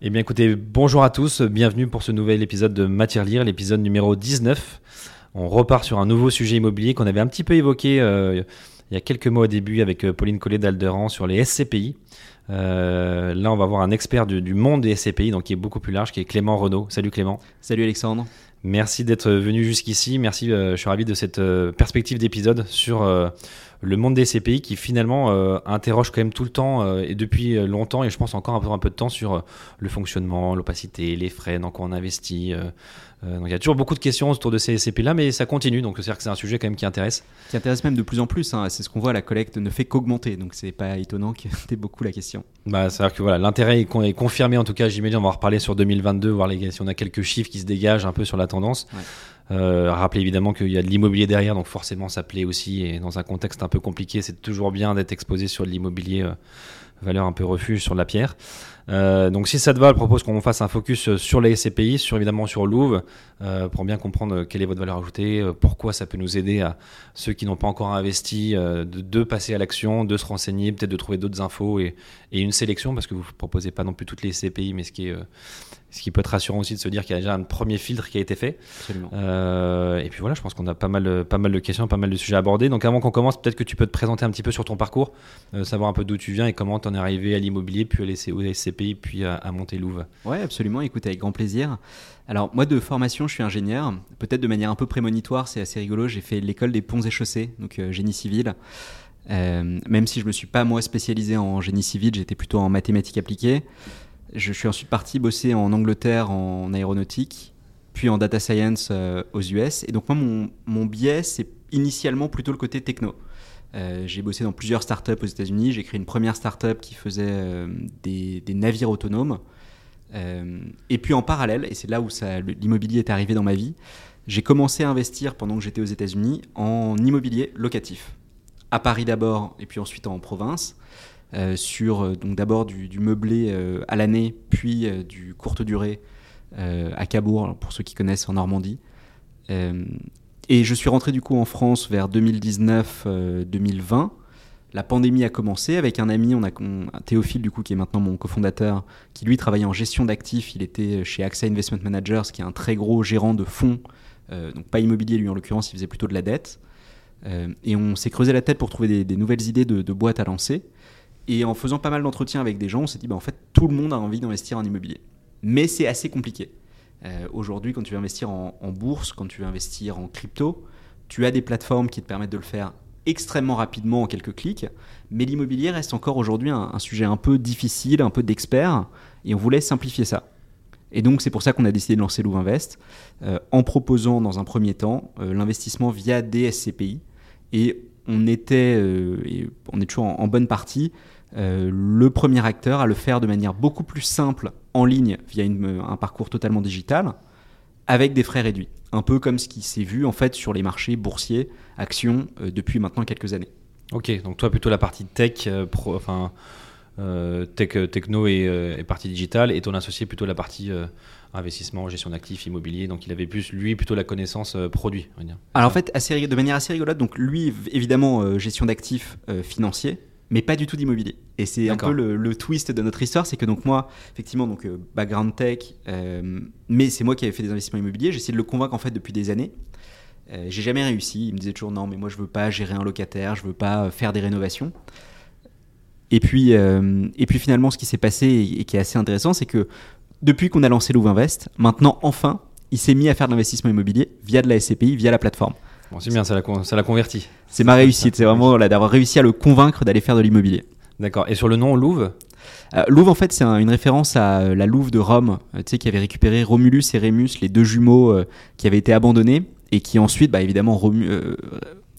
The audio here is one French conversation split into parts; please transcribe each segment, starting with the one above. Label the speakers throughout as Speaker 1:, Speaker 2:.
Speaker 1: Eh bien écoutez, bonjour à tous, bienvenue pour ce nouvel épisode de Matière Lire, l'épisode numéro 19. On repart sur un nouveau sujet immobilier qu'on avait un petit peu évoqué euh, il y a quelques mois au début avec euh, Pauline Collet d'Alderan sur les SCPI. Euh, là, on va voir un expert du, du, monde des SCPI, donc qui est beaucoup plus large, qui est Clément Renaud. Salut Clément.
Speaker 2: Salut Alexandre.
Speaker 1: Merci d'être venu jusqu'ici. Merci, euh, je suis ravi de cette perspective d'épisode sur le monde des SCPI qui finalement interroge quand même tout le temps et depuis longtemps et je pense encore un peu, un peu de temps sur le fonctionnement, l'opacité, les frais, dans quoi on investit. donc il y a toujours beaucoup de questions autour de ces SCPI là, mais ça continue. Donc c'est-à-dire que c'est un sujet quand même qui intéresse.
Speaker 2: Qui intéresse même de plus en plus. Hein. C'est ce qu'on voit, la collecte ne fait qu'augmenter. Donc c'est pas étonnant qu'il y ait beaucoup la question.
Speaker 1: Bah, c'est-à-dire que voilà, l'intérêt est, est, confirmé en tout cas. J'imagine on va en reparler sur 2022, voir les, si on a quelques chiffres qui se dégagent un peu sur la tendance.
Speaker 2: Ouais.
Speaker 1: Euh, rappelez évidemment qu'il y a de l'immobilier derrière, donc forcément ça plaît aussi. Et dans un contexte un peu compliqué, c'est toujours bien d'être exposé sur de l'immobilier, euh, valeur un peu refuge sur la pierre. Euh, donc si ça te va, je propose qu'on fasse un focus sur les SCPI, sur évidemment sur Louvre, pour bien comprendre quelle est votre valeur ajoutée, pourquoi ça peut nous aider à ceux qui n'ont pas encore investi de, de, passer à l'action, de se renseigner, peut-être de trouver d'autres infos et, et, une sélection, parce que vous ne proposez pas non plus toutes les SCPI, mais ce qui est ce qui peut être rassurant aussi de se dire qu'il y a déjà un premier filtre qui a été fait. Euh, et puis voilà, je pense qu'on a pas mal, pas mal de questions, pas mal de sujets abordés. Donc avant qu'on commence, peut-être que tu peux te présenter un petit peu sur ton parcours, euh, savoir un peu d'où tu viens et comment tu en es arrivé à l'immobilier, puis à SCPI, puis à, à Montélouve.
Speaker 2: Ouais, absolument. Écoute, avec grand plaisir. Alors moi de formation, je suis ingénieur. Peut-être de manière un peu prémonitoire, c'est assez rigolo. J'ai fait l'école des ponts et chaussées, donc euh, génie civil. Euh, même si je me suis pas moi spécialisé en génie civil, j'étais plutôt en mathématiques appliquées. Je suis ensuite parti bosser en Angleterre en aéronautique, puis en data science euh, aux US. Et donc moi, mon, biais, c'est initialement plutôt le côté techno. Euh, j'ai bossé dans plusieurs startups aux États-Unis. J'ai créé une première startup qui faisait euh, des, des, navires autonomes. Et puis en parallèle, et c'est là où l'immobilier est arrivé dans ma vie, j'ai commencé à investir pendant que j'étais aux États-Unis en immobilier locatif. À Paris d'abord, et puis ensuite en province. Euh, sur euh, donc d'abord du, meublé euh, à l'année, puis du courte durée à Cabourg, pour ceux qui connaissent en Normandie. et je suis rentré du coup en France vers 2019-2020. La pandémie a commencé avec un ami, on a Théophile du coup qui est maintenant mon cofondateur, qui lui travaillait en gestion d'actifs. Il était chez AXA Investment Managers, qui est un très gros gérant de fonds, donc pas immobilier lui en l'occurrence, il faisait plutôt de la dette. et on s'est creusé la tête pour trouver des, des nouvelles idées de, de boîtes à lancer. Et en faisant pas mal d'entretiens avec des gens, on s'est dit, bah, en fait, tout le monde a envie d'investir en immobilier. Mais c'est assez compliqué. Euh, Aujourd'hui, quand tu veux investir en, bourse, quand tu veux investir en crypto, tu as des plateformes qui te permettent de le faire extrêmement rapidement en quelques clics. Mais l'immobilier reste encore aujourd'hui un, sujet un peu difficile, un peu d'expert. Et on voulait simplifier ça. Et donc, c'est pour ça qu'on a décidé de lancer Louvre Invest euh, en proposant, dans un premier temps, euh, l'investissement via des SCPI. Et on était, et on est toujours en bonne partie, euh, le premier acteur à le faire de manière beaucoup plus simple en ligne via une, un parcours totalement digital avec des frais réduits. Un peu comme ce qui s'est vu en fait sur les marchés boursiers, actions euh, depuis maintenant quelques années.
Speaker 1: Ok, donc toi plutôt la partie tech, euh, pro, enfin euh, tech, euh, techno et, euh, et partie digitale, et ton associé plutôt la partie euh, investissement, gestion d'actifs, immobilier. Donc il avait plus lui plutôt la connaissance euh, produit. On va dire.
Speaker 2: Alors en fait, assez, de manière assez rigolote, donc lui, évidemment, euh, gestion d'actifs euh, financiers, mais pas du tout d'immobilier. Et c'est un peu le, le twist de notre histoire, c'est que donc moi, effectivement, donc euh, background tech, euh, mais c'est moi qui avais fait des investissements immobiliers. J'ai essayé de le convaincre en fait depuis des années. Euh, j'ai jamais réussi. Il me disait toujours non, mais moi je veux pas gérer un locataire, je veux pas euh, faire des rénovations. Et puis, euh, et puis finalement, ce qui s'est passé et, et qui est assez intéressant, c'est que depuis qu'on a lancé Louvain Invest, maintenant enfin, il s'est mis à faire de l'investissement immobilier via de la SCPI, via la plateforme.
Speaker 1: Bon, c'est bien, ça l'a con- ça l'a converti.
Speaker 2: C'est ma réussite, c'est vraiment voilà, d'avoir réussi à le convaincre d'aller faire de l'immobilier.
Speaker 1: D'accord. Et sur le nom Louvre,
Speaker 2: Euh, Louvre, en fait, c'est un- une référence à euh, la Louve de Rome, euh, tu sais, qui avait récupéré Romulus et Rémus, les deux jumeaux euh, qui avaient été abandonnés, et qui ensuite, bah, évidemment, Romu-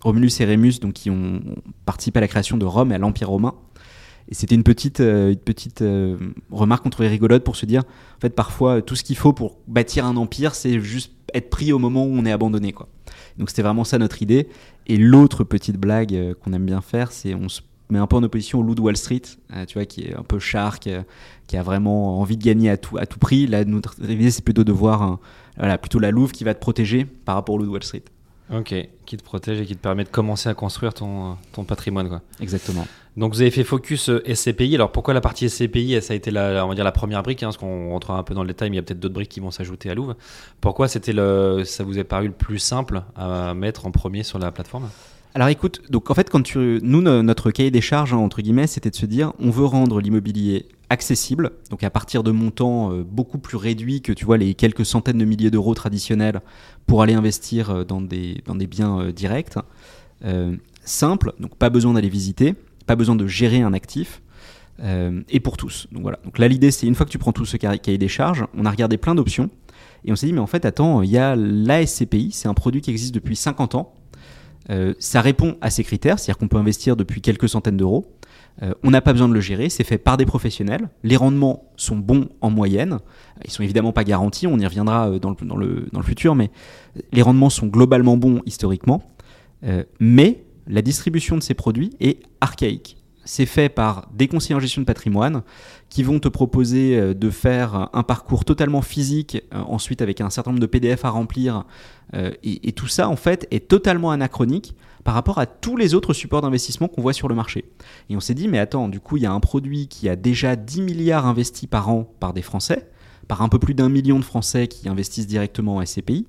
Speaker 2: Romulus et Rémus, donc qui ont participé à la création de Rome et à l'Empire romain. Et c'était une petite, une petite remarque qu'on trouvait rigolote pour se dire, en fait, parfois, tout ce qu'il faut pour bâtir un empire, c'est juste être pris au moment où on est abandonné, quoi. Donc c'était vraiment ça notre idée. Et l'autre petite blague euh, qu'on aime bien faire, c'est on se met un peu en opposition au loup de Wall Street, euh, tu vois, qui est un peu shark, euh, qui a vraiment envie de gagner à tout, à prix. Là, notre idée, c'est plutôt de voir plutôt la louve qui va te protéger par rapport au loup de Wall Street.
Speaker 1: Ok, qui te protège et qui te permet de commencer à construire ton, ton patrimoine, quoi.
Speaker 2: Exactement.
Speaker 1: Donc vous avez fait focus euh, SCPI. Alors pourquoi la partie SCPI Ça a été la, on va dire la première brique, hein, parce qu'on rentrera un peu dans le détail, mais il y a peut-être d'autres briques qui vont s'ajouter à Louvre. Pourquoi c'était le, ça vous est paru le plus simple à mettre en premier sur la plateforme?
Speaker 2: Alors écoute, donc en fait, quand tu, nous, no- notre cahier des charges, hein, entre guillemets, c'était de se dire, on veut rendre l'immobilier accessible, donc à partir de montants euh, beaucoup plus réduits que tu vois les quelques centaines de milliers d'euros traditionnels pour aller investir euh, dans des, biens euh, directs. Simple, donc pas besoin d'aller visiter, pas besoin de gérer un actif. et pour tous. Donc voilà. Donc là, l'idée, c'est une fois que tu prends tout ce ca- cahier des charges, on a regardé plein d'options et on s'est dit, mais en fait, attends, il y a la SCPI, c'est un produit qui existe depuis 50 ans. Ça répond à ces critères, c'est-à-dire qu'on peut investir depuis quelques centaines d'euros. Euh, on n'a pas besoin de le gérer, c'est fait par des professionnels. Les rendements sont bons en moyenne. Ils sont évidemment pas garantis, on y reviendra euh, dans le, dans le, dans futur, mais les rendements sont globalement bons historiquement. Euh, mais la distribution de ces produits est archaïque. C'est fait par des conseillers en gestion de patrimoine qui vont te proposer euh, de faire un parcours totalement physique, euh, ensuite avec un certain nombre de PDF à remplir. euh, et tout ça, en fait, est totalement anachronique par rapport à tous les autres supports d'investissement qu'on voit sur le marché. Et on s'est dit, mais attends, du coup, il y a un produit qui a déjà 10 milliards investis par an par des Français, par un peu plus d'un million de Français qui investissent directement en SCPI.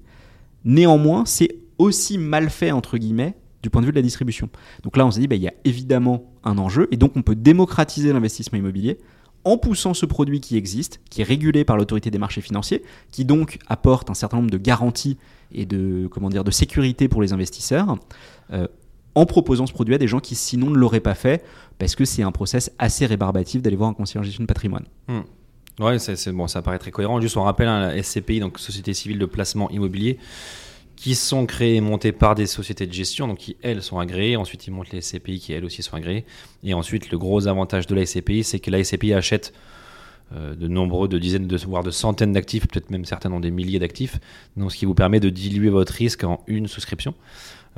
Speaker 2: Néanmoins, c'est aussi mal fait, entre guillemets, du point de vue de la distribution. Donc là, on s'est dit, bah, il y a évidemment un enjeu, et donc on peut démocratiser l'investissement immobilier en poussant ce produit qui existe, qui est régulé par l'autorité des marchés financiers, qui donc apporte un certain nombre de garanties et de, comment dire, de sécurité pour les investisseurs, euh, en proposant ce produit à des gens qui sinon ne l'auraient pas fait, parce que c'est un process assez rébarbatif d'aller voir un conseiller en gestion de patrimoine.
Speaker 1: C'est, c'est- bon, ça paraît très cohérent. Juste on rappelle hein, la SCPI, donc Société Civile de Placement Immobilier, qui sont créées et montées par des sociétés de gestion, donc qui elles sont agréées. Ensuite, ils montent les SCPI qui elles aussi sont agréées. Et ensuite, le gros avantage de la SCPI, c'est que la SCPI achète euh, de nombreux, de dizaines, de, voire de centaines d'actifs, peut-être même certains ont des milliers d'actifs, donc ce qui vous permet de diluer votre risque en une souscription.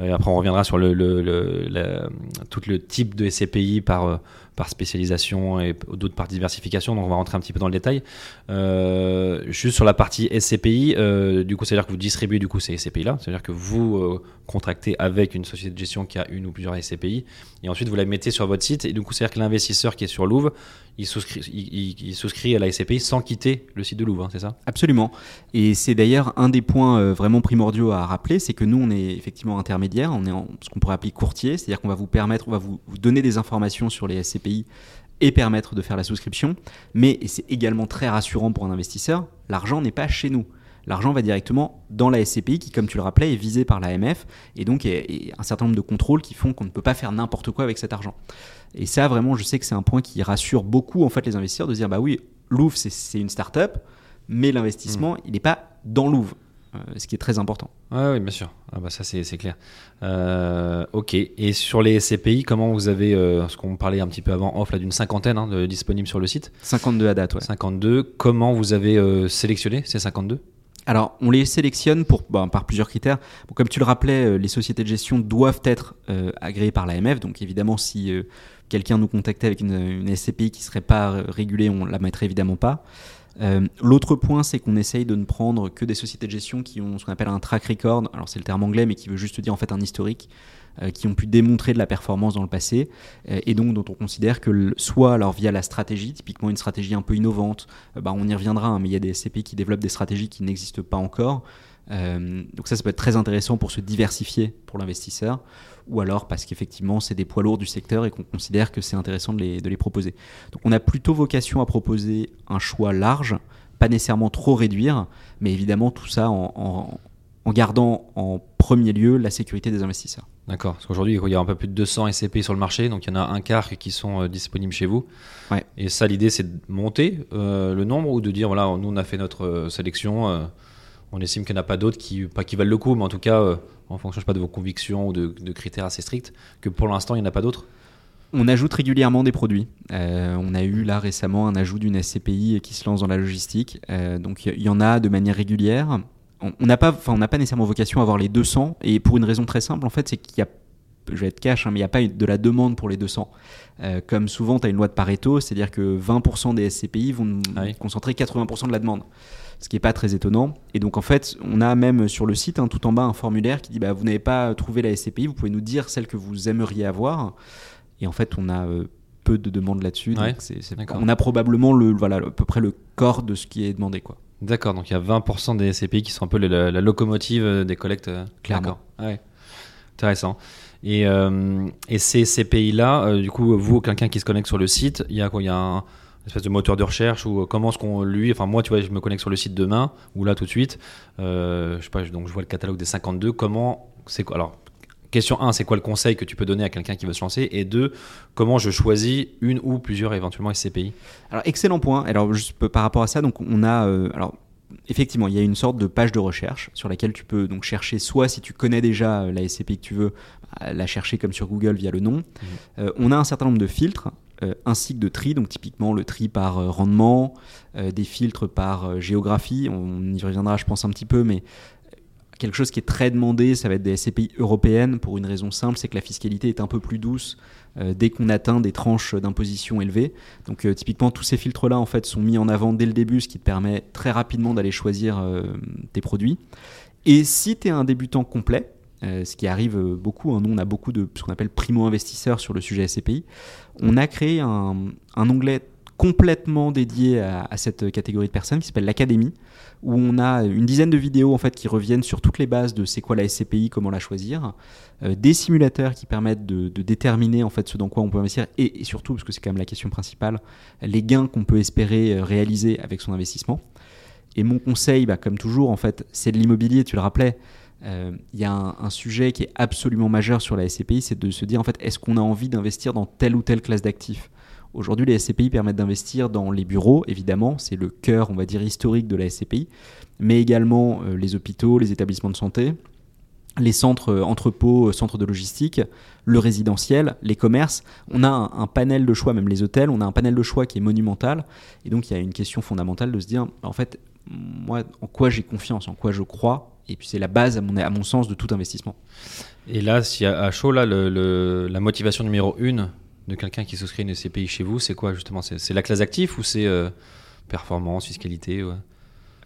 Speaker 1: Euh, après, on reviendra sur le, tout le type de SCPI par, euh, par spécialisation et d'autres par diversification, donc on va rentrer un petit peu dans le détail. Euh, juste sur la partie SCPI, euh, du coup, c'est-à-dire que vous distribuez du coup ces SCPI-là, c'est-à-dire que vous euh, contractez avec une société de gestion qui a une ou plusieurs SCPI, et ensuite vous la mettez sur votre site, et du coup, c'est-à-dire que l'investisseur qui est sur Louvre, il souscrit, il, souscrit à la SCPI sans quitter le site de Louvre, hein, c'est ça?
Speaker 2: Absolument. Et c'est d'ailleurs un des points vraiment primordiaux à rappeler, c'est que nous, on est effectivement intermédiaire, on est en ce qu'on pourrait appeler courtier, c'est-à-dire qu'on va vous permettre, on va vous, vous donner des informations sur les SCPI et permettre de faire la souscription. Mais, et c'est également très rassurant pour un investisseur, l'argent n'est pas chez nous. L'argent va directement dans la SCPI qui, comme tu le rappelais, est visée par l'AMF et donc est, est un certain nombre de contrôles qui font qu'on ne peut pas faire n'importe quoi avec cet argent. Et ça, vraiment, je sais que c'est un point qui rassure beaucoup en fait les investisseurs de dire bah oui, Louvre c'est- une start-up, mais l'investissement il n'est pas dans Louvre, ce qui est très important.
Speaker 1: Oui, bien sûr. Ah bah ça c'est clair. Euh, ok. Et sur les SCPI, comment vous avez, euh, ce qu'on parlait un petit peu avant off là d'une cinquantaine hein, de, disponibles sur le site,
Speaker 2: 52 à date, ouais.
Speaker 1: 52. Comment vous avez euh, sélectionné ces 52
Speaker 2: Alors, on les sélectionne pour, ben, par plusieurs critères. Bon, comme tu le rappelais, euh, les sociétés de gestion doivent être euh, agréées par l'AMF. Donc, évidemment, si euh, quelqu'un nous contactait avec une, une SCPI qui ne serait pas euh, régulée, on la mettrait évidemment pas. Euh, L'autre point, c'est qu'on essaye de ne prendre que des sociétés de gestion qui ont ce qu'on appelle un track record. Alors, c'est le terme anglais, mais qui veut juste dire en fait un historique. euh, qui ont pu démontrer de la performance dans le passé euh, et donc dont on considère que soit alors via la stratégie, typiquement une stratégie un peu innovante, bah, on y reviendra, hein, mais il y a des SCPI qui développent des stratégies qui n'existent pas encore. Donc ça, ça peut être très intéressant pour se diversifier pour l'investisseur, ou alors parce qu'effectivement c'est des poids lourds du secteur et qu'on considère que c'est intéressant de les, de les proposer. Donc on a plutôt vocation à proposer un choix large, pas nécessairement trop réduire, mais évidemment tout ça en, en- en gardant en premier lieu la sécurité des investisseurs.
Speaker 1: D'accord. Parce qu'aujourd'hui, il y a un peu plus de 200 SCPI sur le marché, donc il y en a un quart qui sont euh, disponibles chez vous.
Speaker 2: Ouais.
Speaker 1: Et ça, l'idée, c'est de monter euh, le nombre ou de dire, voilà, nous, on a fait notre euh, sélection, euh, on estime qu'il n'y en a pas d'autres qui, pas qui valent le coup, mais en tout cas, euh, en fonction, je sais pas, de vos convictions ou de, de critères assez stricts, que pour l'instant, il n'y en a pas d'autres.
Speaker 2: On ajoute régulièrement des produits. Euh, on a eu là récemment un ajout d'une SCPI qui se lance dans la logistique. Euh, donc il y, y en a de manière régulière. On n'a pas, enfin on n'a pas nécessairement vocation à avoir les 200 et pour une raison très simple en fait, c'est qu'il y a, je vais être cash, hein, mais il n'y a pas de la demande pour les 200. Euh, comme souvent, tu as une loi de Pareto, c'est-à-dire que 20% des SCPI vont
Speaker 1: Ah oui.
Speaker 2: concentrer 80% de la demande. Ce qui n'est pas très étonnant. Et donc, en fait, on a même sur le site, hein, tout en bas, un formulaire qui dit bah, Vous n'avez pas trouvé la SCPI, vous pouvez nous dire celle que vous aimeriez avoir. Et en fait, on a euh, peu de demandes là-dessus.
Speaker 1: Ouais,
Speaker 2: on a probablement le, voilà, à peu près le corps de ce qui est demandé. Quoi.
Speaker 1: D'accord, donc il y a 20% des SCPI qui sont un peu la, la locomotive euh, des collectes. euh,
Speaker 2: Clairement.
Speaker 1: d'accord. Ah ouais. Intéressant. Et, euh, et ces CPI-là, euh, du coup, vous, quelqu'un qui se connecte sur le site, il y a quoi? Il y a un espèce de moteur de recherche ou euh, comment est-ce qu'on lui, enfin moi, tu vois, je me connecte sur le site demain ou là tout de suite. euh, je sais pas, donc je vois le catalogue des 52. Comment c'est quoi Alors, question 1, c'est quoi le conseil que tu peux donner à quelqu'un qui veut se lancer? Et 2, comment je choisis une ou plusieurs éventuellement SCPI
Speaker 2: Alors, excellent point. Alors, juste par rapport à ça, donc on a. euh, alors, effectivement, il y a une sorte de page de recherche sur laquelle tu peux donc chercher soit si tu connais déjà euh, la SCPI que tu veux, la chercher comme sur Google via le nom. Euh, on a un certain nombre de filtres ainsi que de tri, donc typiquement le tri par euh, rendement, euh, des filtres par euh, géographie. On y reviendra, je pense, un petit peu, mais quelque chose qui est très demandé, ça va être des SCPI européennes pour une raison simple, c'est que la fiscalité est un peu plus douce euh, dès qu'on atteint des tranches d'imposition élevées. Donc euh, typiquement tous ces filtres-là en fait sont mis en avant dès le début, ce qui te permet très rapidement d'aller choisir euh, tes produits. Et si tu es un débutant complet, euh, ce qui arrive euh, beaucoup, hein, nous on a beaucoup de ce qu'on appelle primo-investisseurs sur le sujet SCPI, on a créé un, onglet complètement dédié à, cette catégorie de personnes qui s'appelle l'Académie, où on a une dizaine de vidéos en fait qui reviennent sur toutes les bases de c'est quoi la SCPI, comment la choisir, euh, des simulateurs qui permettent de, déterminer en fait ce dans quoi on peut investir et, surtout parce que c'est quand même la question principale, les gains qu'on peut espérer réaliser avec son investissement. Et mon conseil, bah, comme toujours en fait, c'est de l'immobilier. Tu le rappelais. Euh, Il y a un, sujet qui est absolument majeur sur la SCPI, c'est de se dire en fait, est-ce qu'on a envie d'investir dans telle ou telle classe d'actifs? Aujourd'hui, les SCPI permettent d'investir dans les bureaux, évidemment, c'est le cœur, on va dire, historique de la SCPI, mais également euh, les hôpitaux, les établissements de santé, les centres euh, entrepôts, euh, centres de logistique, le résidentiel, les commerces. On a un panel de choix, même les hôtels, on a un panel de choix qui est monumental. Et donc, il y a une question fondamentale de se dire, en fait, moi, en quoi j'ai confiance, en quoi je crois. Et puis, c'est la base, à mon, à mon sens, de tout investissement.
Speaker 1: Et là, si à, chaud, là, le, le- la motivation numéro une de quelqu'un qui souscrit une SCPI chez vous, c'est quoi justement? C'est la classe actif ou c'est euh, performance, fiscalité ouais?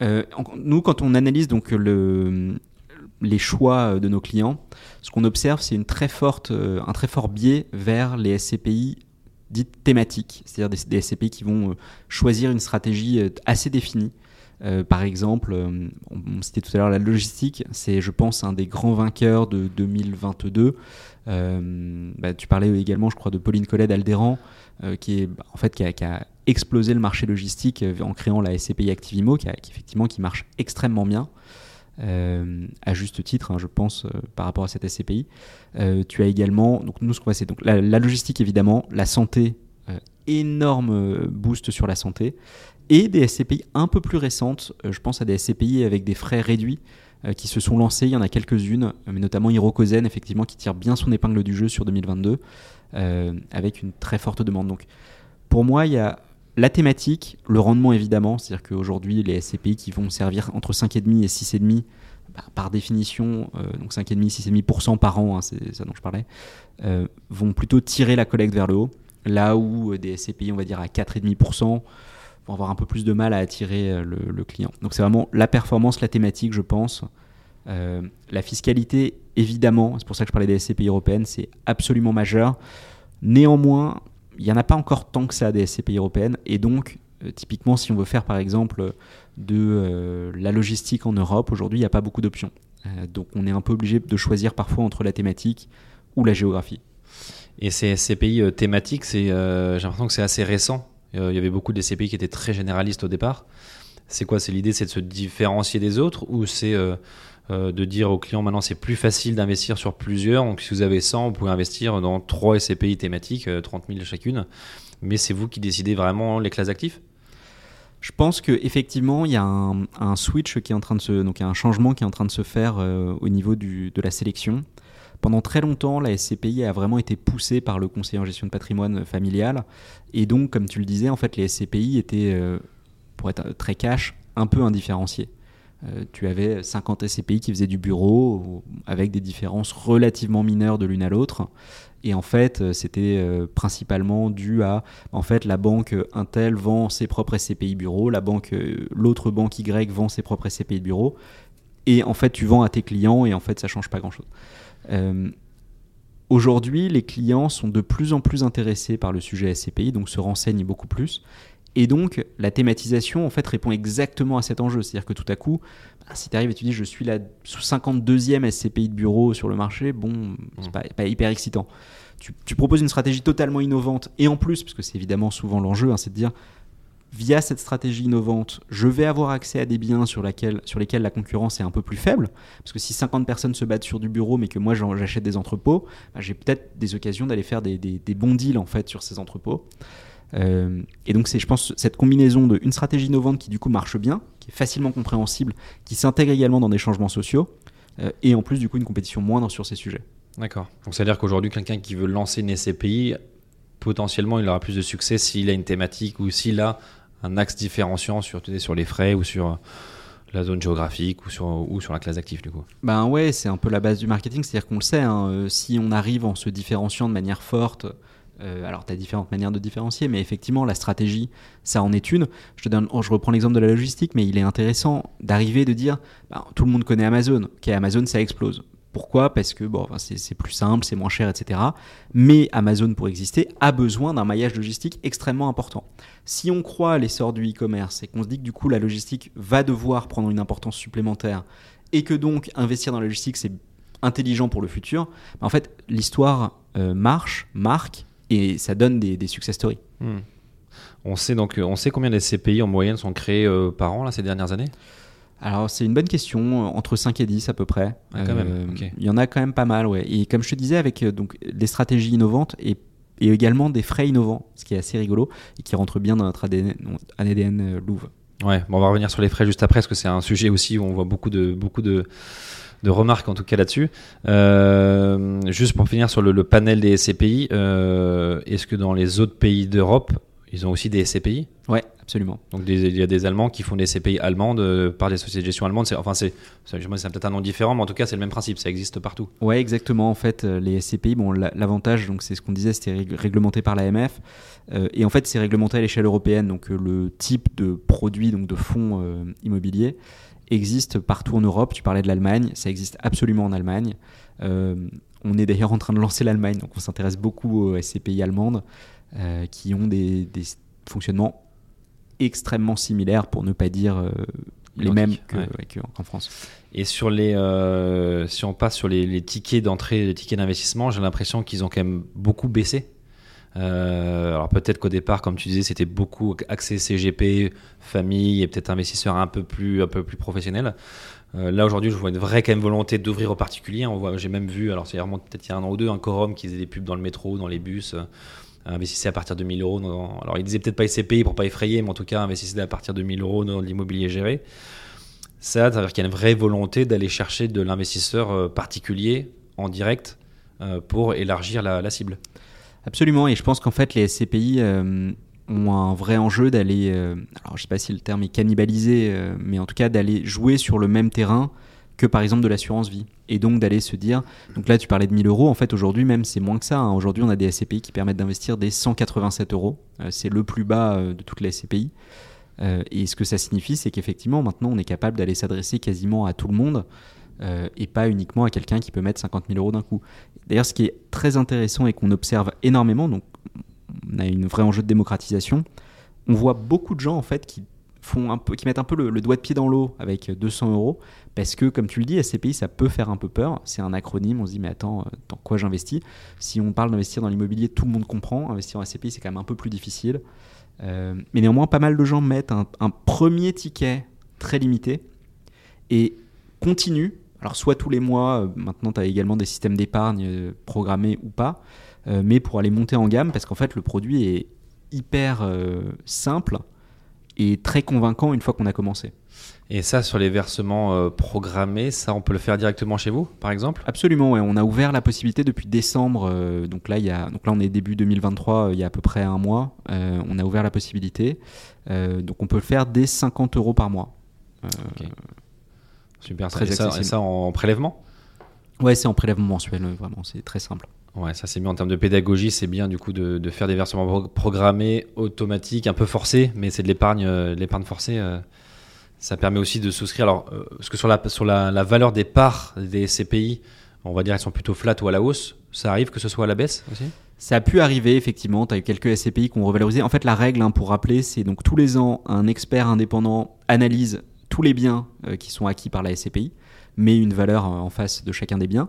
Speaker 2: Euh, en- nous, quand on analyse donc le, les choix de nos clients, ce qu'on observe, c'est une très forte, euh, un très fort biais vers les SCPI dites thématiques, c'est-à-dire des, des SCPI qui vont euh, choisir une stratégie euh, assez définie. Euh, par exemple, euh, on, citait tout à l'heure la logistique, c'est, je pense, un des grands vainqueurs de 2022. Euh, bah, tu parlais également, je crois, de Pauline Collet d'Aldéran, euh, qui est en fait qui a, explosé le marché logistique en créant la SCPI Activimo, qui, effectivement qui marche extrêmement bien. à juste titre, hein, je pense, par rapport à cette SCPI. Tu as également, donc nous, ce qu'on va, c'est la, la logistique évidemment, la santé, énorme boost sur la santé, et des SCPI un peu plus récentes. euh, je pense à des SCPI avec des frais réduits euh, qui se sont lancées. Il y en a quelques-unes, mais notamment Hirokozen, effectivement, qui tire bien son épingle du jeu sur 2022, euh, avec une très forte demande. Donc, pour moi, il y a la thématique, le rendement évidemment, c'est-à-dire qu'aujourd'hui les SCPI qui vont servir entre 5,5 et 6,5 bah, par définition, donc 5,5, 6,5% par an, hein, c'est ça dont je parlais, vont plutôt tirer la collecte vers le haut, là où des SCPI, on va dire à 4,5%, vont avoir un peu plus de mal à attirer euh, le, client. Donc c'est vraiment la performance, la thématique, je pense. Euh, la fiscalité, évidemment, c'est pour ça que je parlais des SCPI européennes, c'est absolument majeur. Néanmoins, il n'y en a pas encore tant que ça des SCPI européennes, et donc euh, typiquement, si on veut faire par exemple de la logistique en Europe, aujourd'hui, il n'y a pas beaucoup d'options. Donc on est un peu obligé de choisir parfois entre la thématique ou la géographie.
Speaker 1: Et ces SCPI thématiques, j'ai l'impression que c'est assez récent. Euh, il y avait beaucoup de SCPI qui étaient très généralistes au départ. C'est quoi? C'est l'idée, c'est de se différencier des autres ou c'est euh, euh, de dire aux clients maintenant c'est plus facile d'investir sur plusieurs. Donc si vous avez 100, vous pouvez investir dans trois SCPI thématiques, euh, 30 000 chacune. Mais c'est vous qui décidez vraiment les classes d'actifs?
Speaker 2: Je pense que effectivement, il y a un, switch qui est en train de se, donc un changement qui est en train de se faire au niveau de la sélection. Pendant très longtemps, la SCPI a vraiment été poussée par le conseiller en gestion de patrimoine familial, et donc, comme tu le disais, en fait, les SCPI étaient, euh, pour être très cash, un peu indifférenciés. Euh, tu avais 50 SCPI qui faisaient du bureau avec des différences relativement mineures de l'une à l'autre. Et en fait, euh, c'était euh, principalement dû à, en fait, la banque Intel vend ses propres SCPI bureau, la banque, euh, l'autre banque Y vend ses propres SCPI bureau. Et en fait, tu vends à tes clients et en fait, ça change pas grand-chose. Euh, Aujourd'hui, les clients sont de plus en plus intéressés par le sujet SCPI, donc se renseignent beaucoup plus. Et donc, la thématisation, en fait, répond exactement à cet enjeu. C'est-à-dire que tout à coup, bah, si tu arrives et tu dis je suis la 52e SCPI de bureau sur le marché, bon, c'est pas, pas hyper excitant. Tu, tu proposes une stratégie totalement innovante, et en plus, parce que c'est évidemment souvent l'enjeu, hein, c'est de dire via cette stratégie innovante, je vais avoir accès à des biens sur, lesquels la concurrence est un peu plus faible. Parce que si 50 personnes se battent sur du bureau, mais que moi j'achète des entrepôts, bah, j'ai peut-être des occasions d'aller faire des, bons deals en fait sur ces entrepôts. Euh, et donc c'est, je pense, cette combinaison de une stratégie innovante qui du coup marche bien, qui est facilement compréhensible, qui s'intègre également dans des changements sociaux, euh, et en plus du coup une compétition moindre sur ces sujets.
Speaker 1: D'accord. Donc c'est-à-dire qu'aujourd'hui, quelqu'un qui veut lancer une SCPI, potentiellement, il aura plus de succès s'il a une thématique ou s'il a un axe différenciant sur, sur les frais ou sur la zone géographique ou sur, ou sur la classe d'actifs, du coup.
Speaker 2: Ben ouais, c'est un peu la base du marketing, c'est-à-dire qu'on le sait, hein, euh, si on arrive en se différenciant de manière forte, euh, alors tu as différentes manières de différencier, mais effectivement la stratégie, ça en est une. Je, te donne, oh, je reprends l'exemple de la logistique, mais il est intéressant d'arriver de dire, ben, tout le monde connaît Amazon, ok Amazon ça explose. Pourquoi? Parce que bon, enfin, c'est plus simple, c'est moins cher, etc. Mais Amazon, pour exister, a besoin d'un maillage logistique extrêmement important. Si on croit à l'essor du e-commerce et qu'on se dit que du coup la logistique va devoir prendre une importance supplémentaire et que donc investir dans la logistique c'est intelligent pour le futur, bah, en fait l'histoire euh, marche, marque et ça donne des, des success stories.
Speaker 1: Hmm. On sait donc, euh, on sait combien de SCPI en moyenne sont créés euh, par an là, ces dernières années?
Speaker 2: Alors c'est une bonne question, euh, entre 5 et 10 à peu près.
Speaker 1: Ah, quand même, ok.
Speaker 2: Il y en a quand même pas mal, ouais. Et comme je te disais, avec euh, donc, des stratégies innovantes et, et également des frais innovants, ce qui est assez rigolo et qui rentre bien dans notre ADN, ADN euh, Louvre.
Speaker 1: Ouais, bon, on va revenir sur les frais juste après, parce que c'est un sujet aussi où on voit beaucoup de, beaucoup de, de remarques en tout cas là-dessus. Euh, juste pour finir sur le, le panel des SCPI, euh, est-ce que dans les autres pays d'Europe, ils ont aussi des SCPI
Speaker 2: Ouais, absolument.
Speaker 1: Donc des- il y a des Allemands qui font des SCPI allemandes euh, par des sociétés de gestion allemandes. C'est- Enfin, c'est peut-être un nom différent, mais en tout cas, c'est le même principe. Ça existe partout.
Speaker 2: Ouais, exactement. En fait, euh, les SCPI, bon, la- l'avantage, donc c'est ce qu'on disait, c'était rég- réglementé par l'AMF. Euh, et en fait, c'est réglementé à l'échelle européenne. Donc, euh, le type de produit, donc de fonds euh, immobiliers, existe partout en Europe. Tu parlais de l'Allemagne, ça existe absolument en Allemagne. On est d'ailleurs en train de lancer l'Allemagne, donc on s'intéresse beaucoup aux SCPI allemandes euh, qui ont des, des fonctionnements extrêmement similaires, pour ne pas dire euh, les mêmes
Speaker 1: ouais.
Speaker 2: ouais, qu'en France.
Speaker 1: Et sur les, euh, si on passe sur les, les tickets d'entrée, les tickets d'investissement, j'ai l'impression qu'ils ont quand même beaucoup baissé. Euh, alors peut-être qu'au départ, comme tu disais, c'était beaucoup axé CGP, famille et peut-être investisseurs un peu plus, un peu plus professionnels. Euh, là aujourd'hui, je vois une vraie quand même volonté d'ouvrir aux particuliers. J'ai même vu, alors c'est vraiment peut-être il y a un an ou deux, un quorum qui faisait des pubs dans le métro, dans les bus. Investissez à partir de 1000 euros. Dans, alors il disait peut-être pas SCPI pour pas effrayer, mais en tout cas investissez à partir de 1000 euros dans l'immobilier géré. Ça, ça veut dire qu'il y a une vraie volonté d'aller chercher de l'investisseur euh, particulier en direct euh, pour élargir la, cible.
Speaker 2: Absolument, et je pense qu'en fait les SCPI, euh, ont un vrai enjeu d'aller, alors je sais pas si le terme est cannibalisé, mais en tout cas d'aller jouer sur le même terrain que par exemple de l'assurance vie. Et donc d'aller se dire, donc là tu parlais de 1000 euros, en fait aujourd'hui même c'est moins que ça. hein. Aujourd'hui on a des SCPI qui permettent d'investir des 187 euros. Euh, c'est le plus bas euh, de toutes les SCPI. Euh, et ce que ça signifie, c'est qu'effectivement maintenant on est capable d'aller s'adresser quasiment à tout le monde et pas uniquement à quelqu'un qui peut mettre 50 000 euros d'un coup. D'ailleurs ce qui est très intéressant et qu'on observe énormément, donc on a une vraie enjeu de démocratisation, on voit beaucoup de gens en fait qui qui mettent un peu le, doigt de pied dans l'eau avec 200 euros parce que comme tu le dis, SCPI ça peut faire un peu peur. C'est un acronyme, on se dit mais attends, euh, dans quoi j'investis? Si on parle d'investir dans l'immobilier, tout le monde comprend. Investir en SCPI c'est quand même un peu plus difficile. Euh, mais néanmoins, pas mal de gens mettent un, premier ticket très limité et continuent. Alors soit tous les mois, euh, maintenant tu as également des systèmes d'épargne programmés ou pas, mais pour aller monter en gamme parce qu'en fait le produit est hyper simple et très convaincant une fois qu'on a commencé.
Speaker 1: Et ça, sur les versements euh, programmés, ça, on peut le faire directement chez vous, par exemple?
Speaker 2: Absolument, ouais. on a ouvert la possibilité depuis décembre, euh, donc, là, il y a, donc là on est début 2023, euh, il y a à peu près un mois, euh, on a ouvert la possibilité, donc on peut le faire dès 50 euros par mois.
Speaker 1: Super,
Speaker 2: Très
Speaker 1: et ça, et ça en prélèvement?
Speaker 2: Ouais, c'est en prélèvement mensuel, vraiment, c'est très simple.
Speaker 1: Ouais, ça c'est bien en termes de pédagogie, c'est bien du coup de, faire des versements pro- programmés, automatiques, un peu forcés, mais c'est de l'épargne, euh, l'épargne forcée. euh, ça permet aussi de souscrire. Alors, euh, parce que sur la sur la, valeur des parts des CPI, on va dire elles sont plutôt flat ou à la hausse. Ça arrive que ce soit à la baisse aussi?
Speaker 2: Ça a pu arriver, effectivement. Tu as eu quelques SCPI qui ont revalorisé. En fait, la règle, hein, pour rappeler, c'est donc tous les ans, un expert indépendant analyse tous les biens qui sont acquis par la SCPI, met une valeur en face de chacun des biens.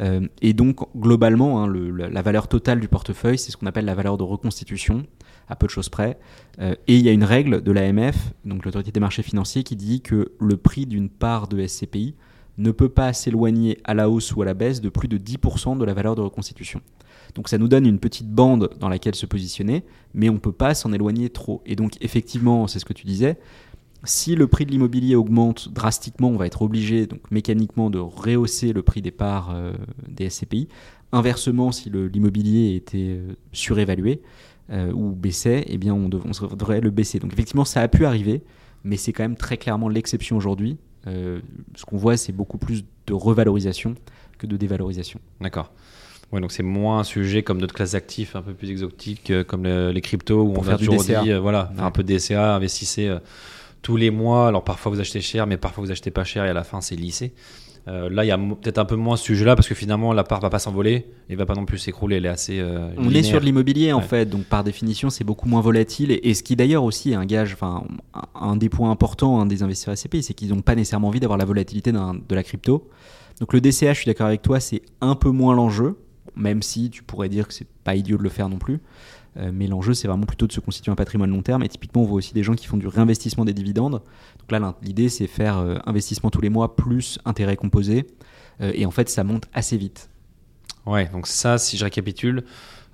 Speaker 2: Euh, et donc, globalement, hein, la valeur totale du portefeuille, c'est ce qu'on appelle la valeur de reconstitution, à peu de choses près. Euh, et il y a une règle de l'AMF, donc l'autorité des marchés financiers, qui dit que le prix d'une part de SCPI ne peut pas s'éloigner à la hausse ou à la baisse de plus de 10% de la valeur de reconstitution. Donc ça nous donne une petite bande dans laquelle se positionner, mais on ne peut pas s'en éloigner trop. Et donc effectivement, c'est ce que tu disais, si le prix de l'immobilier augmente drastiquement, on va être obligé donc mécaniquement de rehausser le prix des parts euh, des SCPI. Inversement, si l'immobilier était euh, surévalué euh, ou baissait, eh bien on, dev- on se- devrait le baisser. Donc effectivement, ça a pu arriver, mais c'est quand même très clairement l'exception aujourd'hui. Euh, ce qu'on voit, c'est beaucoup plus de revalorisation que de dévalorisation.
Speaker 1: D'accord. Ouais, donc c'est moins un sujet comme d'autres classes d'actifs un peu plus exotiques, comme le- les cryptos, où
Speaker 2: Pour
Speaker 1: on
Speaker 2: faire
Speaker 1: a
Speaker 2: du
Speaker 1: toujours dit, voilà,
Speaker 2: Ouais.
Speaker 1: un peu de DCA, investissez tous les mois. Alors parfois vous achetez cher, mais parfois vous achetez pas cher et à la fin c'est lissé. Euh, là, il y a peut-être un peu moins ce sujet-là parce que finalement la part va pas s'envoler et va pas non plus s'écrouler. Elle est assez. euh,
Speaker 2: On est sur de l'immobilier en fait, donc par définition c'est beaucoup moins volatile et, et ce qui d'ailleurs aussi est un gage, enfin un, des points importants hein, des investisseurs SCPI, c'est qu'ils n'ont pas nécessairement envie d'avoir la volatilité de la crypto. Donc le DCA, je suis d'accord avec toi, c'est un peu moins l'enjeu, même si tu pourrais dire que c'est pas idiot de le faire non plus. Euh, mais l'enjeu, c'est vraiment plutôt de se constituer un patrimoine long terme. Et typiquement, on voit aussi des gens qui font du réinvestissement des dividendes. Donc là, l'idée, c'est faire euh, investissement tous les mois plus intérêt composé. Euh, et en fait, ça monte assez vite.
Speaker 1: Ouais, donc ça, si je récapitule,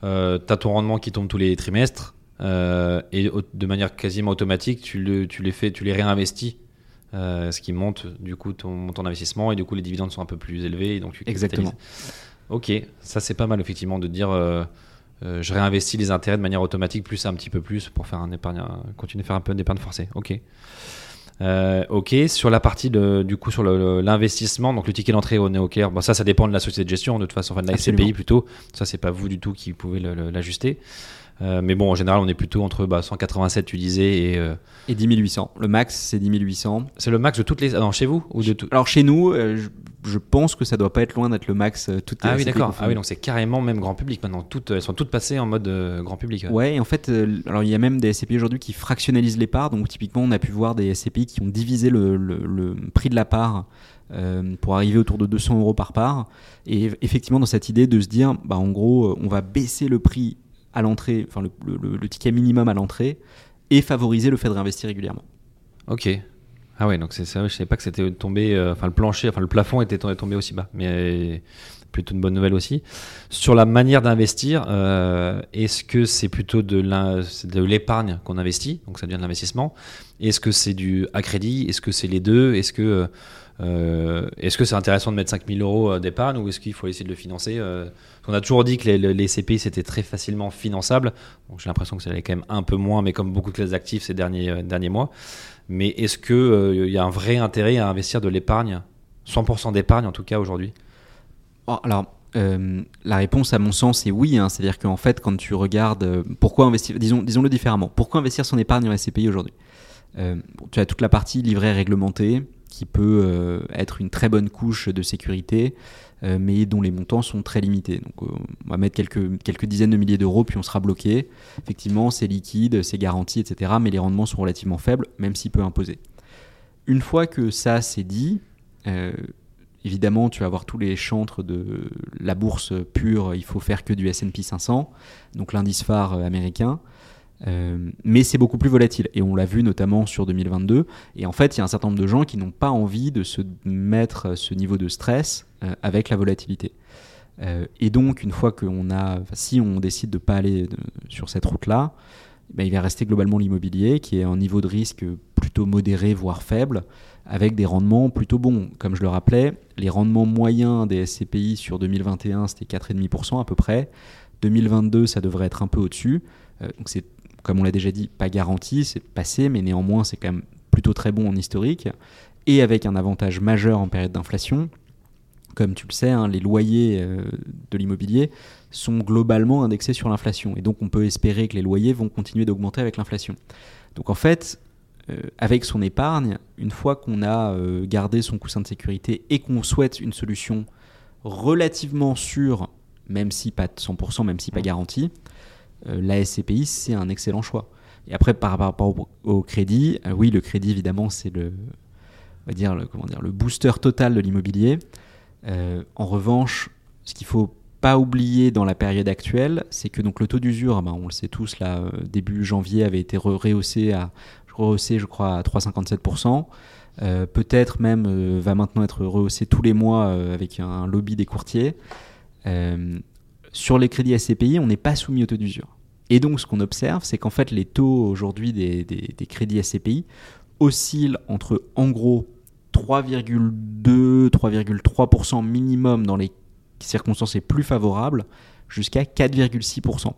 Speaker 1: tu as ton rendement qui tombe tous les trimestres et de manière quasiment automatique, tu, le, tu les fais, tu les réinvestis, euh, ce qui monte du coup ton, ton investissement et du coup les dividendes sont un peu plus élevés et donc tu
Speaker 2: Exactement.
Speaker 1: Ok, ça c'est pas mal effectivement de dire euh, euh, je réinvestis les intérêts de manière automatique plus un petit peu plus pour faire un épargne, un- continuer à faire un peu d'épargne forcée. Ok. Euh, ok, sur la partie de, du coup sur l'investissement, donc le ticket d'entrée au NeoCare, bon ça ça dépend de la société de gestion de toute façon, enfin de la. SCPI plutôt, ça c'est pas vous du tout qui pouvez l'ajuster. Euh, mais bon en général on est plutôt entre bah, 187 tu disais et euh,
Speaker 2: Et 10 800. Le max, c'est 10 800.
Speaker 1: c'est le max de toutes les... ah non chez vous ou de tout...
Speaker 2: Alors chez nous, euh, je, je pense que ça doit pas être loin d'être le max. toutes les
Speaker 1: Ah oui d'accord, ah oui donc c'est carrément même grand public maintenant, toutes, elles sont toutes passées en mode grand public. ouais.
Speaker 2: Ouais, et en fait, alors il y a même des SCPI aujourd'hui qui fractionnalisent les parts. Donc typiquement, on a pu voir des SCPI qui ont divisé le, le- le prix de la part euh, pour arriver autour de 200 euros par part. Et effectivement, dans cette idée de se dire, bah en gros, on va baisser le prix à l'entrée, enfin le, ticket minimum à l'entrée, et favoriser le fait de réinvestir régulièrement.
Speaker 1: Ok. Ah ouais, donc c'est ça, je savais pas que c'était tombé, euh, enfin le plancher, enfin le plafond était tombé, aussi bas, mais euh, plutôt une bonne nouvelle aussi. Sur la manière d'investir, euh, est-ce que c'est plutôt de l'épargne qu'on investit, donc ça devient de l'investissement? Est-ce que c'est du à crédit? Est-ce que c'est les deux? Est-ce que Euh, est-ce que c'est intéressant de mettre 5000 euros d'épargne ou est-ce qu'il faut essayer de le financer On a toujours dit que les, les CPI c'était très facilement finançable. J'ai l'impression que ça allait quand même un peu moins, mais comme beaucoup de classes d'actifs ces derniers, derniers mois. Mais est-ce qu'il il y a un vrai intérêt à investir de l'épargne, 100% d'épargne en tout cas aujourd'hui?
Speaker 2: Oh, Alors, euh, la réponse, à mon sens, est oui. Hein. C'est-à-dire qu'en fait, quand tu regardes euh, pourquoi investir, disons, disons-le différemment, pourquoi investir son épargne en SCPI aujourd'hui? Euh, Tu as toute la partie livret réglementé qui peut être une très bonne couche de sécurité, mais dont les montants sont très limités. Donc, on va mettre quelques, dizaines de milliers d'euros, puis on sera bloqué. Effectivement, c'est liquide, c'est garanti, etc. Mais les rendements sont relativement faibles, même s'il peut imposer. Une fois que ça c'est dit, Évidemment, tu vas avoir tous les chantres de la bourse pure, il faut faire que du S&P 500, donc l'indice phare américain. Euh, mais c'est beaucoup plus volatile et on l'a vu notamment sur 2022. Et en fait, il y a un certain nombre de gens qui n'ont pas envie de se mettre ce niveau de stress euh, avec la volatilité. Euh, et donc, une fois qu'on a, si on décide de ne pas aller sur cette route-là, ben, il va rester globalement l'immobilier qui est un niveau de risque plutôt modéré, voire faible, avec des rendements plutôt bons. Comme je le rappelais, les rendements moyens des SCPI sur 2021, c'était 4,5% à peu près. 2022, ça devrait être un peu au-dessus. Euh, donc c'est, comme on l'a déjà dit, pas garanti, c'est passé, mais néanmoins, c'est quand même plutôt très bon en historique. Et avec un avantage majeur en période d'inflation. Comme tu le sais, hein, les loyers euh, de l'immobilier sont globalement indexés sur l'inflation. Et donc on peut espérer que les loyers vont continuer d'augmenter avec l'inflation. Donc en fait, euh, avec son épargne, une fois qu'on a euh, gardé son coussin de sécurité et qu'on souhaite une solution relativement sûre, même si pas de 100%, même si pas garantie, euh, la SCPI, c'est un excellent choix. Et après, par rapport au, crédit, oui, le crédit, évidemment, c'est le, on dire, comment le booster total de l'immobilier. en revanche, ce qu'il faut pas oublier dans la période actuelle, c'est que donc le taux d'usure, ben, on le sait tous, là, début janvier, avait été rehaussé à rehaussé, je crois, à 3,57%. Euh, peut-être même euh, va maintenant être rehaussé tous les mois euh, avec un lobby des courtiers. sur les crédits SCPI, on n'est pas soumis au taux d'usure. Et donc, ce qu'on observe, c'est qu'en fait, les taux aujourd'hui des, des, crédits SCPI oscillent entre, en gros, 3,2, 3,3% minimum dans les circonstances les plus favorables, jusqu'à 4,6%.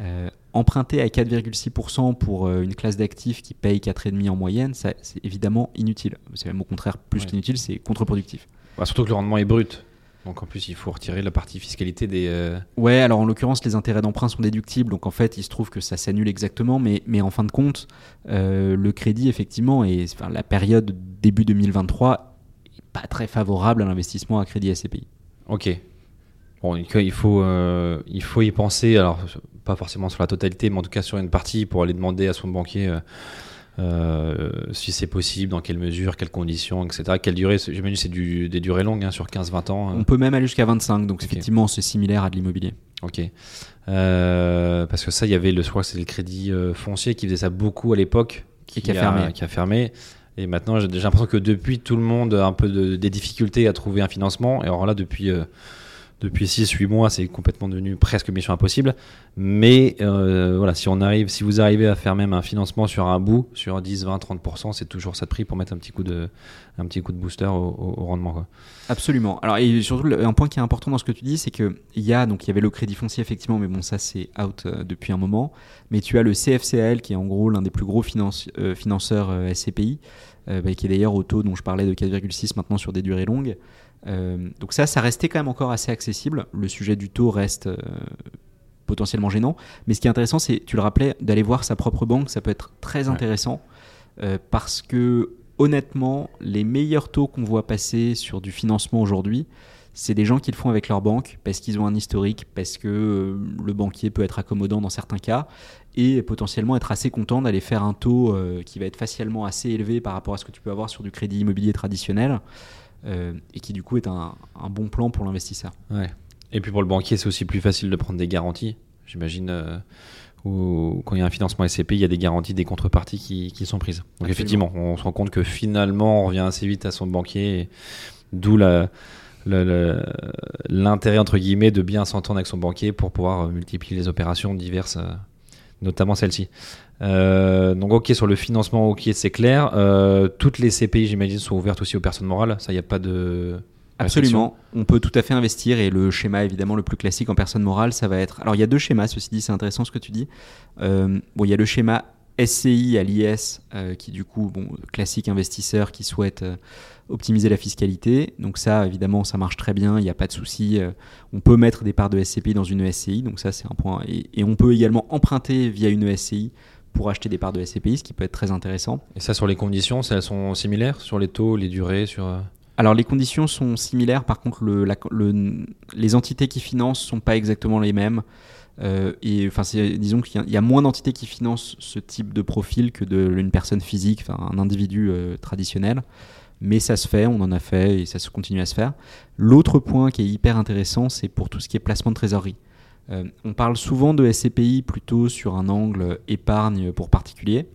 Speaker 2: Euh, emprunter à 4,6% pour euh, une classe d'actifs qui paye 4,5% en moyenne, c'est évidemment inutile. C'est même au contraire plus qu'inutile, c'est contre-productif.
Speaker 1: Bah, surtout que le rendement est brut. Donc en plus, il faut retirer la partie fiscalité des. Euh,
Speaker 2: ouais, alors en l'occurrence, les intérêts d'emprunt sont déductibles, donc en fait, il se trouve que ça s'annule exactement, mais, mais en fin de compte, le crédit, effectivement, et enfin, la période début 2023 n'est pas très favorable à l'investissement à crédit SCPI.
Speaker 1: Ok. Bon, il faut, il faut y penser. Alors, pas forcément sur la totalité, mais en tout cas sur une partie pour aller demander à son banquier euh, euh, si c'est possible, dans quelle mesure, quelles conditions, etc. Quelle durée J'imagine c'est du, des durées longues, hein, sur 15-20 ans.
Speaker 2: Hein. On peut même aller jusqu'à 25, donc effectivement c'est similaire à de l'immobilier.
Speaker 1: Ok. Euh, parce que ça, il y avait le, je crois que c'est le crédit foncier qui faisait ça beaucoup à l'époque,
Speaker 2: qui, qui, a, fermé.
Speaker 1: qui a fermé. Et maintenant, j'ai l'impression que depuis, tout le monde a un peu de, des difficultés à trouver un financement. Et alors là, depuis depuis 6-8 mois, c'est complètement devenu presque mission impossible. Mais euh, voilà, si on arrive, si vous arrivez à faire même un financement sur un bout, sur 10, 20, 30%, c'est toujours ça de prix pour mettre un petit coup de, un petit coup de booster au, rendement.
Speaker 2: Absolument. Alors, et surtout, un point qui est important dans ce que tu dis, c'est qu'il y a, donc il y avait le crédit foncier, effectivement, mais bon, ça c'est out euh, depuis un moment. Mais tu as le CFCL, qui est en gros l'un des plus gros euh, financeurs SCPI, bah, qui est d'ailleurs au taux dont je parlais de 4,6 maintenant sur des durées longues. Euh, donc ça, ça restait quand même encore assez accessible. Le sujet du taux reste euh, potentiellement gênant. Mais ce qui est intéressant, c'est, tu le rappelais, d'aller voir sa propre banque. Ça peut être très intéressant euh, parce que honnêtement, les meilleurs taux qu'on voit passer sur du financement aujourd'hui, c'est des gens qui le font avec leur banque parce qu'ils ont un historique, parce que le banquier peut être accommodant dans certains cas et potentiellement être assez content d'aller faire un taux qui va être facialement assez élevé par rapport à ce que tu peux avoir sur du crédit immobilier traditionnel. Euh, et qui du coup est un, bon plan pour l'investisseur.
Speaker 1: Ouais. Et puis pour le banquier, c'est aussi plus facile de prendre des garanties, j'imagine. Euh, ou quand il y a un financement SCP, il y a des garanties, des contreparties qui, qui sont prises. Donc effectivement, on se rend compte que finalement, on revient assez vite à son banquier, d'où l'intérêt entre guillemets de bien s'entendre avec son banquier pour pouvoir multiplier les opérations diverses notamment celle-ci. Euh, donc ok sur le financement, ok c'est clair. Euh, toutes les CPI j'imagine sont ouvertes aussi aux personnes morales. Ça, il n'y a pas de
Speaker 2: Absolument, on peut tout à fait investir et le schéma évidemment le plus classique en personne morale, ça va être. Alors il y a deux schémas, ceci dit, c'est intéressant ce que tu dis. Euh, bon, il y a le schéma SCI à l'IS euh, qui du coup, bon, classique investisseur qui souhaite euh, optimiser la fiscalité. Donc ça, évidemment, ça marche très bien, il n'y a pas de souci. Euh, on peut mettre des parts de SCPI dans une SCI, donc ça c'est un point. Et, et on peut également emprunter via une SCI pour acheter des parts de SCPI, ce qui peut être très intéressant.
Speaker 1: Et ça sur les conditions, elles sont similaires sur les taux, les durées, sur. euh,
Speaker 2: Alors les conditions sont similaires, par contre le, la- le- les entités qui financent sont pas exactement les mêmes. Euh, et enfin, disons qu'il y a- moins d'entités qui financent ce type de profil que de une personne physique, un individu euh, traditionnel. Mais ça se fait, on en a fait et ça se continue à se faire. L'autre point qui est hyper intéressant, c'est pour tout ce qui est placement de trésorerie. Euh, on parle souvent de SCPI plutôt sur un angle épargne pour particuliers.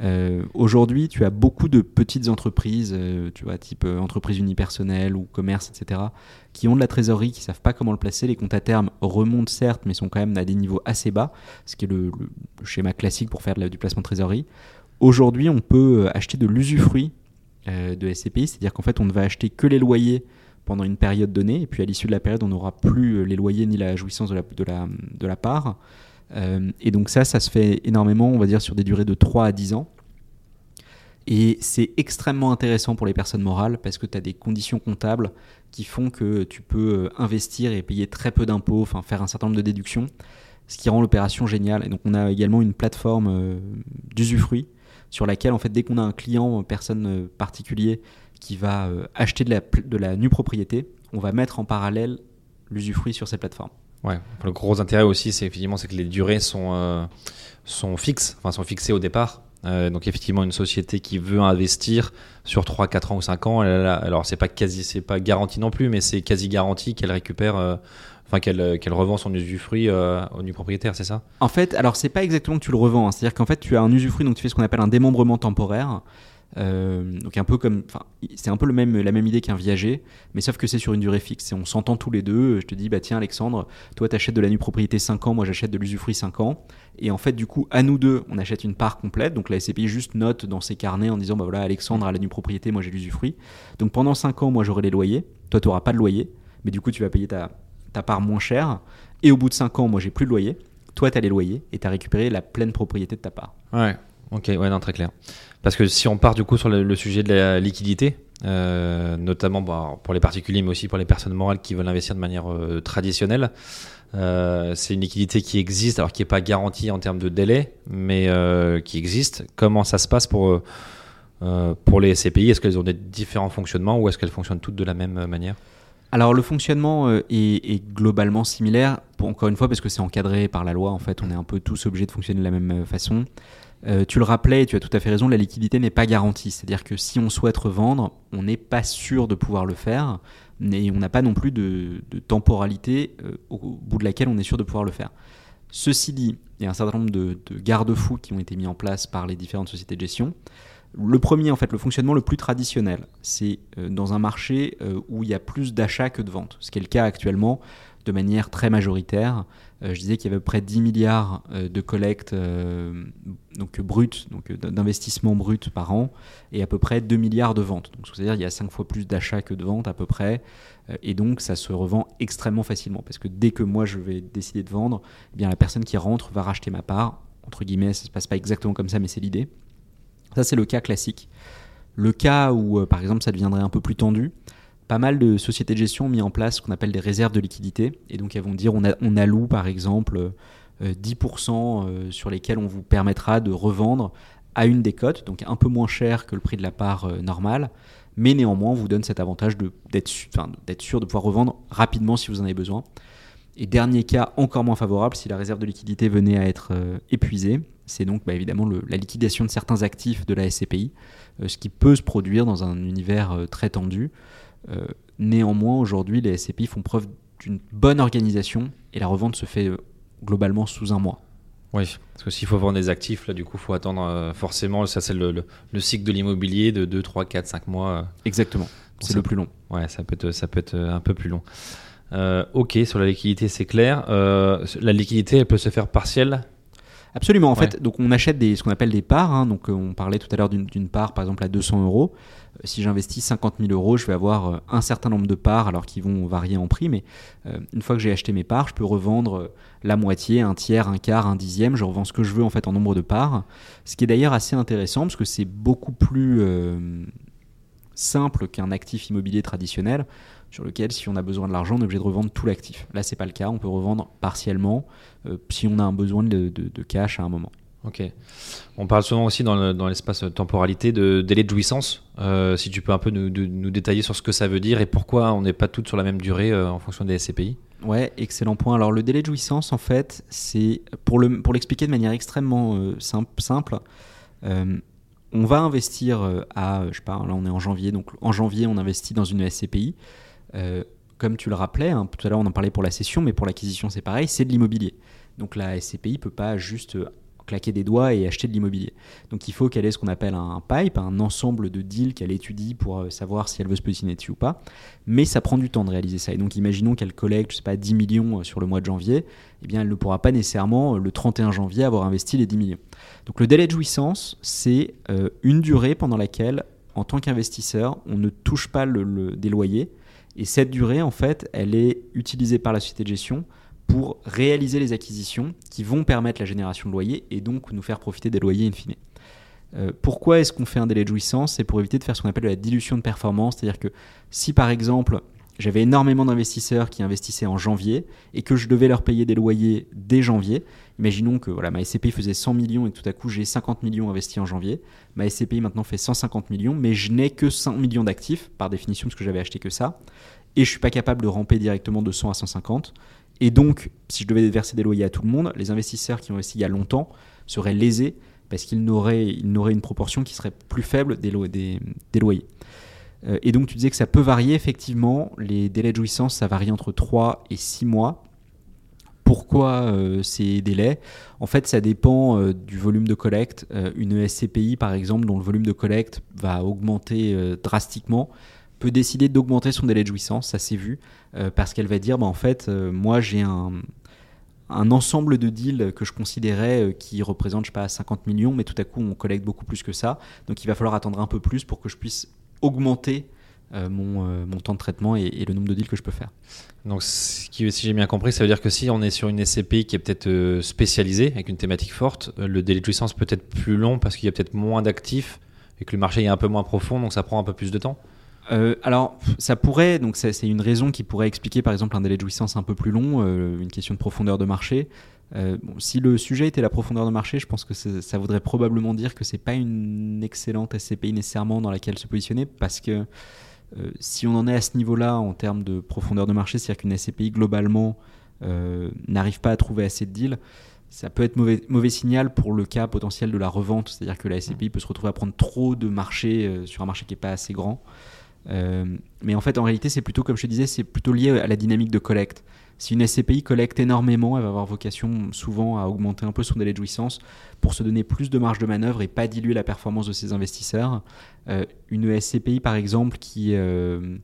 Speaker 2: Euh, Aujourd'hui, tu as beaucoup de petites entreprises, euh, tu vois, type euh, entreprise unipersonnelle ou commerce, etc., qui ont de la trésorerie, qui savent pas comment le placer. Les comptes à terme remontent certes, mais sont quand même à des niveaux assez bas, ce qui est le, schéma classique pour faire du placement de trésorerie. Aujourd'hui, on peut euh, acheter de l'usufruit de SCPI, c'est-à-dire qu'en fait, on ne va acheter que les loyers pendant une période donnée, et puis à l'issue de la période, on n'aura plus les loyers ni la jouissance de la, de la, de la part. Euh, et donc ça, ça se fait énormément, on va dire, sur des durées de 3 à 10 ans. Et c'est extrêmement intéressant pour les personnes morales parce que tu as des conditions comptables qui font que tu peux euh, investir et payer très peu d'impôts, enfin faire un certain nombre de déductions, ce qui rend l'opération géniale. Et donc on a également une plateforme euh, d'usufruit sur laquelle en fait dès qu'on a un client, personne particulier qui va acheter de la, de la nue propriété, on va mettre en parallèle l'usufruit sur cette plateforme.
Speaker 1: Ouais. Le gros intérêt aussi, c'est effectivement que les durées sont euh, sont fixes, enfin sont fixées au départ. Euh, donc effectivement, une société qui veut investir sur 3, 4 ans ou 5 ans, alors c'est pas quasi, c'est pas garanti non plus, mais c'est quasi garanti qu'elle récupère, euh, qu'elle qu'elle revend son usufruit au nu propriétaire, c'est ça?
Speaker 2: En fait, alors c'est pas exactement que tu le revends, hein. c'est-à-dire qu'en fait tu as un usufruit, donc tu fais ce qu'on appelle un démembrement temporaire. Euh, donc un peu comme, c'est un peu le même, la même idée qu'un viager, mais sauf que c'est sur une durée fixe. Et on s'entend tous les deux. Je te dis, bah tiens Alexandre, toi t'achètes de la nue propriété 5 ans, moi j'achète de l'usufruit 5 ans. Et en fait, du coup, à nous deux, on achète une part complète. Donc la SCPI juste note dans ses carnets en disant, bah voilà, Alexandre a la nue propriété, moi j'ai l'usufruit. Donc pendant 5 ans, moi j'aurai les loyers, toi tu n'auras pas de loyer, mais du coup tu vas payer ta, ta part moins chère. Et au bout de 5 ans, moi j'ai plus de loyer, toi tu as les loyers et tu as récupéré la pleine propriété de ta part.
Speaker 1: Ouais. Ok, ouais, non, très clair. Parce que si on part du coup sur le, sujet de la liquidité, euh, notamment bah, pour les particuliers, mais aussi pour les personnes morales qui veulent investir de manière euh, traditionnelle, euh, c'est une liquidité qui existe, alors qui n'est pas garantie en termes de délai, mais qui existe. Comment ça se passe pour, pour les SCPI Est-ce qu'elles ont des différents fonctionnements ou est-ce qu'elles fonctionnent toutes de la même manière?
Speaker 2: Alors le fonctionnement est, globalement similaire, encore une fois parce que c'est encadré par la loi, en fait on est un peu tous obligés de fonctionner de la même façon. Euh, tu le rappelais, tu as tout à fait raison, la liquidité n'est pas garantie. C'est-à-dire que si on souhaite revendre, on n'est pas sûr de pouvoir le faire, mais on n'a pas non plus de, temporalité euh, au bout de laquelle on est sûr de pouvoir le faire. Ceci dit, il y a un certain nombre de, de garde-fous qui ont été mis en place par les différentes sociétés de gestion. Le premier, en fait, le fonctionnement le plus traditionnel, c'est euh, dans un marché où il y a plus d'achats que de ventes, ce qui est le cas actuellement de manière très majoritaire. Euh, je disais qu'il y avait à peu près 10 milliards euh, de collectes euh, donc brutes, donc d'investissements bruts par an, et à peu près 2 milliards de ventes. Donc c'est-à-dire il y a 5 fois plus d'achats que de ventes à peu près, et donc ça se revend extrêmement facilement, parce que dès que moi je vais décider de vendre, eh bien la personne qui rentre va racheter ma part. Entre guillemets, ça se passe pas exactement comme ça, mais c'est l'idée. Ça, c'est le cas classique. Le cas où, par exemple, ça deviendrait un peu plus tendu, pas mal de sociétés de gestion ont mis en place ce qu'on appelle des réserves de liquidité. Et donc, elles vont dire on, alloue, par exemple, euh, 10% euh, sur lesquels on vous permettra de revendre à une des cotes, donc un peu moins cher que le prix de la part euh, normale, mais néanmoins, on vous donne cet avantage d'être sûr de pouvoir revendre rapidement si vous en avez besoin. Et dernier cas encore moins favorable, si la réserve de liquidité venait à être euh, épuisée, c'est donc bah, évidemment la liquidation de certains actifs de la SCPI, euh, ce qui peut se produire dans un univers euh, très tendu. Euh, néanmoins, aujourd'hui, les SCPI font preuve d'une bonne organisation et la revente se fait euh, globalement sous un mois.
Speaker 1: Oui, parce que s'il faut vendre des actifs, là, du coup, il faut attendre euh, forcément, ça c'est le, le- le cycle de l'immobilier de 2, 3, 4, 5 mois. euh.
Speaker 2: Exactement, c'est le plus long.
Speaker 1: Ouais, ça peut être, ça peut être un peu plus long. Euh, ok, sur la liquidité, c'est clair. La liquidité, elle peut se faire partielle
Speaker 2: Absolument. En
Speaker 1: Ouais.
Speaker 2: fait, donc on achète des, ce qu'on appelle des parts. hein. donc euh, on parlait tout à l'heure d'une part, par exemple, à 200 euros. Euh, Si j'investis 50 000 euros, je vais avoir euh, un certain nombre de parts, alors qui vont varier en prix. Mais euh, une fois que j'ai acheté mes parts, je peux revendre la moitié, un tiers, un quart, un dixième. Je revends ce que je veux en fait en nombre de parts. Ce qui est d'ailleurs assez intéressant parce que c'est beaucoup plus euh, simple qu'un actif immobilier traditionnel sur lequel, si on a besoin de l'argent, on est obligé de revendre tout l'actif. Là, c'est pas le cas. On peut revendre partiellement euh, si on a un besoin de, de- de cash à un moment.
Speaker 1: Ok. On parle souvent aussi dans le- dans l'espace temporalité de délai de jouissance. Euh, si tu peux un peu nous, de- nous détailler sur ce que ça veut dire et pourquoi on n'est pas toutes sur la même durée euh, en fonction des SCPI.
Speaker 2: Ouais, excellent point. Alors le délai de jouissance, en fait, c'est pour le pour l'expliquer de manière extrêmement simple. simple on va investir à, je sais pas, là on est en janvier, donc en janvier on investit dans une SCPI. Euh, comme tu le rappelais, hein, tout à l'heure on en parlait pour la cession, mais pour l'acquisition c'est pareil, c'est de l'immobilier. Donc la SCPI peut pas juste euh, claquer des doigts et acheter de l'immobilier. Donc il faut qu'elle ait ce qu'on appelle un pipe, un ensemble de deals qu'elle étudie pour euh, savoir si elle veut se positionner dessus ou pas. Mais ça prend du temps de réaliser ça. Et donc imaginons qu'elle collecte, je sais pas, 10 millions sur le mois de janvier, eh bien elle ne pourra pas nécessairement le 31 janvier avoir investi les 10 millions. Donc le délai de jouissance, c'est une durée pendant laquelle, en tant qu'investisseur, on ne touche pas le, le- des loyers. Et cette durée, en fait, elle est utilisée par la société de gestion pour réaliser les acquisitions qui vont permettre la génération de loyers et donc nous faire profiter des loyers in fine. Euh, pourquoi est-ce qu'on fait un délai de jouissance? C'est pour éviter de faire ce qu'on appelle la dilution de performance, c'est-à-dire que si par exemple j'avais énormément d'investisseurs qui investissaient en janvier et que je devais leur payer des loyers dès janvier, imaginons que voilà, ma SCPI faisait 100 millions et tout à coup j'ai 50 millions investis en janvier, ma SCPI maintenant fait 150 millions, mais je n'ai que 100 millions d'actifs, par définition parce que j'avais acheté que ça, et je suis pas capable de ramper directement de 100 à 150. Et donc, si je devais verser des loyers à tout le monde, les investisseurs qui ont investi il y a longtemps seraient lésés parce qu'ils n'auraient, une proportion qui serait plus faible des loyers. Euh, et donc, tu disais que ça peut varier, effectivement. Les délais de jouissance, ça varie entre 3 et 6 mois. Pourquoi euh, ces délais En fait, ça dépend euh, du volume de collecte. Euh, une SCPI, par exemple, dont le volume de collecte va augmenter drastiquement, peut décider d'augmenter son délai de jouissance, ça s'est vu, parce qu'elle va dire, bah, en fait, moi j'ai un, ensemble de deals que je considérais qui représente, je sais pas, 50 millions, mais tout à coup on collecte beaucoup plus que ça, donc il va falloir attendre un peu plus pour que je puisse augmenter euh, mon, euh, mon temps de traitement et, et le nombre de deals que je peux faire.
Speaker 1: Donc, si j'ai bien compris, ça veut dire que si on est sur une SCPI qui est peut-être euh, spécialisée, avec une thématique forte, le délai de jouissance peut être plus long parce qu'il y a peut-être moins d'actifs et que le marché est un peu moins profond, donc ça prend un peu plus de temps?
Speaker 2: Alors, ça pourrait, donc c'est une raison qui pourrait expliquer par exemple un délai de jouissance un peu plus long, une question de profondeur de marché. Euh, bon, si le sujet était la profondeur de marché, je pense que ça, ça voudrait probablement dire que c'est pas une excellente SCPI nécessairement dans laquelle se positionner, parce que euh, si on en est à ce niveau-là en termes de profondeur de marché, c'est-à-dire qu'une SCPI globalement euh, n'arrive pas à trouver assez de deals, ça peut être mauvais, mauvais signal pour le cas potentiel de la revente, c'est-à-dire que la SCPI peut se retrouver à prendre trop de marché euh, sur un marché qui n'est pas assez grand. Mais en fait, en réalité, c'est plutôt, comme je te disais, c'est plutôt lié à la dynamique de collecte. Si une SCPI collecte énormément, elle va avoir vocation souvent à augmenter un peu son délai de jouissance pour se donner plus de marge de manœuvre et pas diluer la performance de ses investisseurs. Euh, une SCPI, par exemple, qui euh,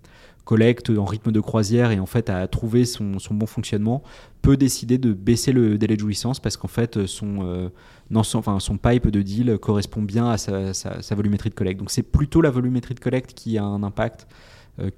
Speaker 2: collecte en rythme de croisière et en fait a trouvé son, bon fonctionnement, peut décider de baisser le délai de jouissance parce qu'en fait, son, euh, enfin, son pipe de deal correspond bien à sa, volumétrie de collecte. Donc c'est plutôt la volumétrie de collecte qui a un impact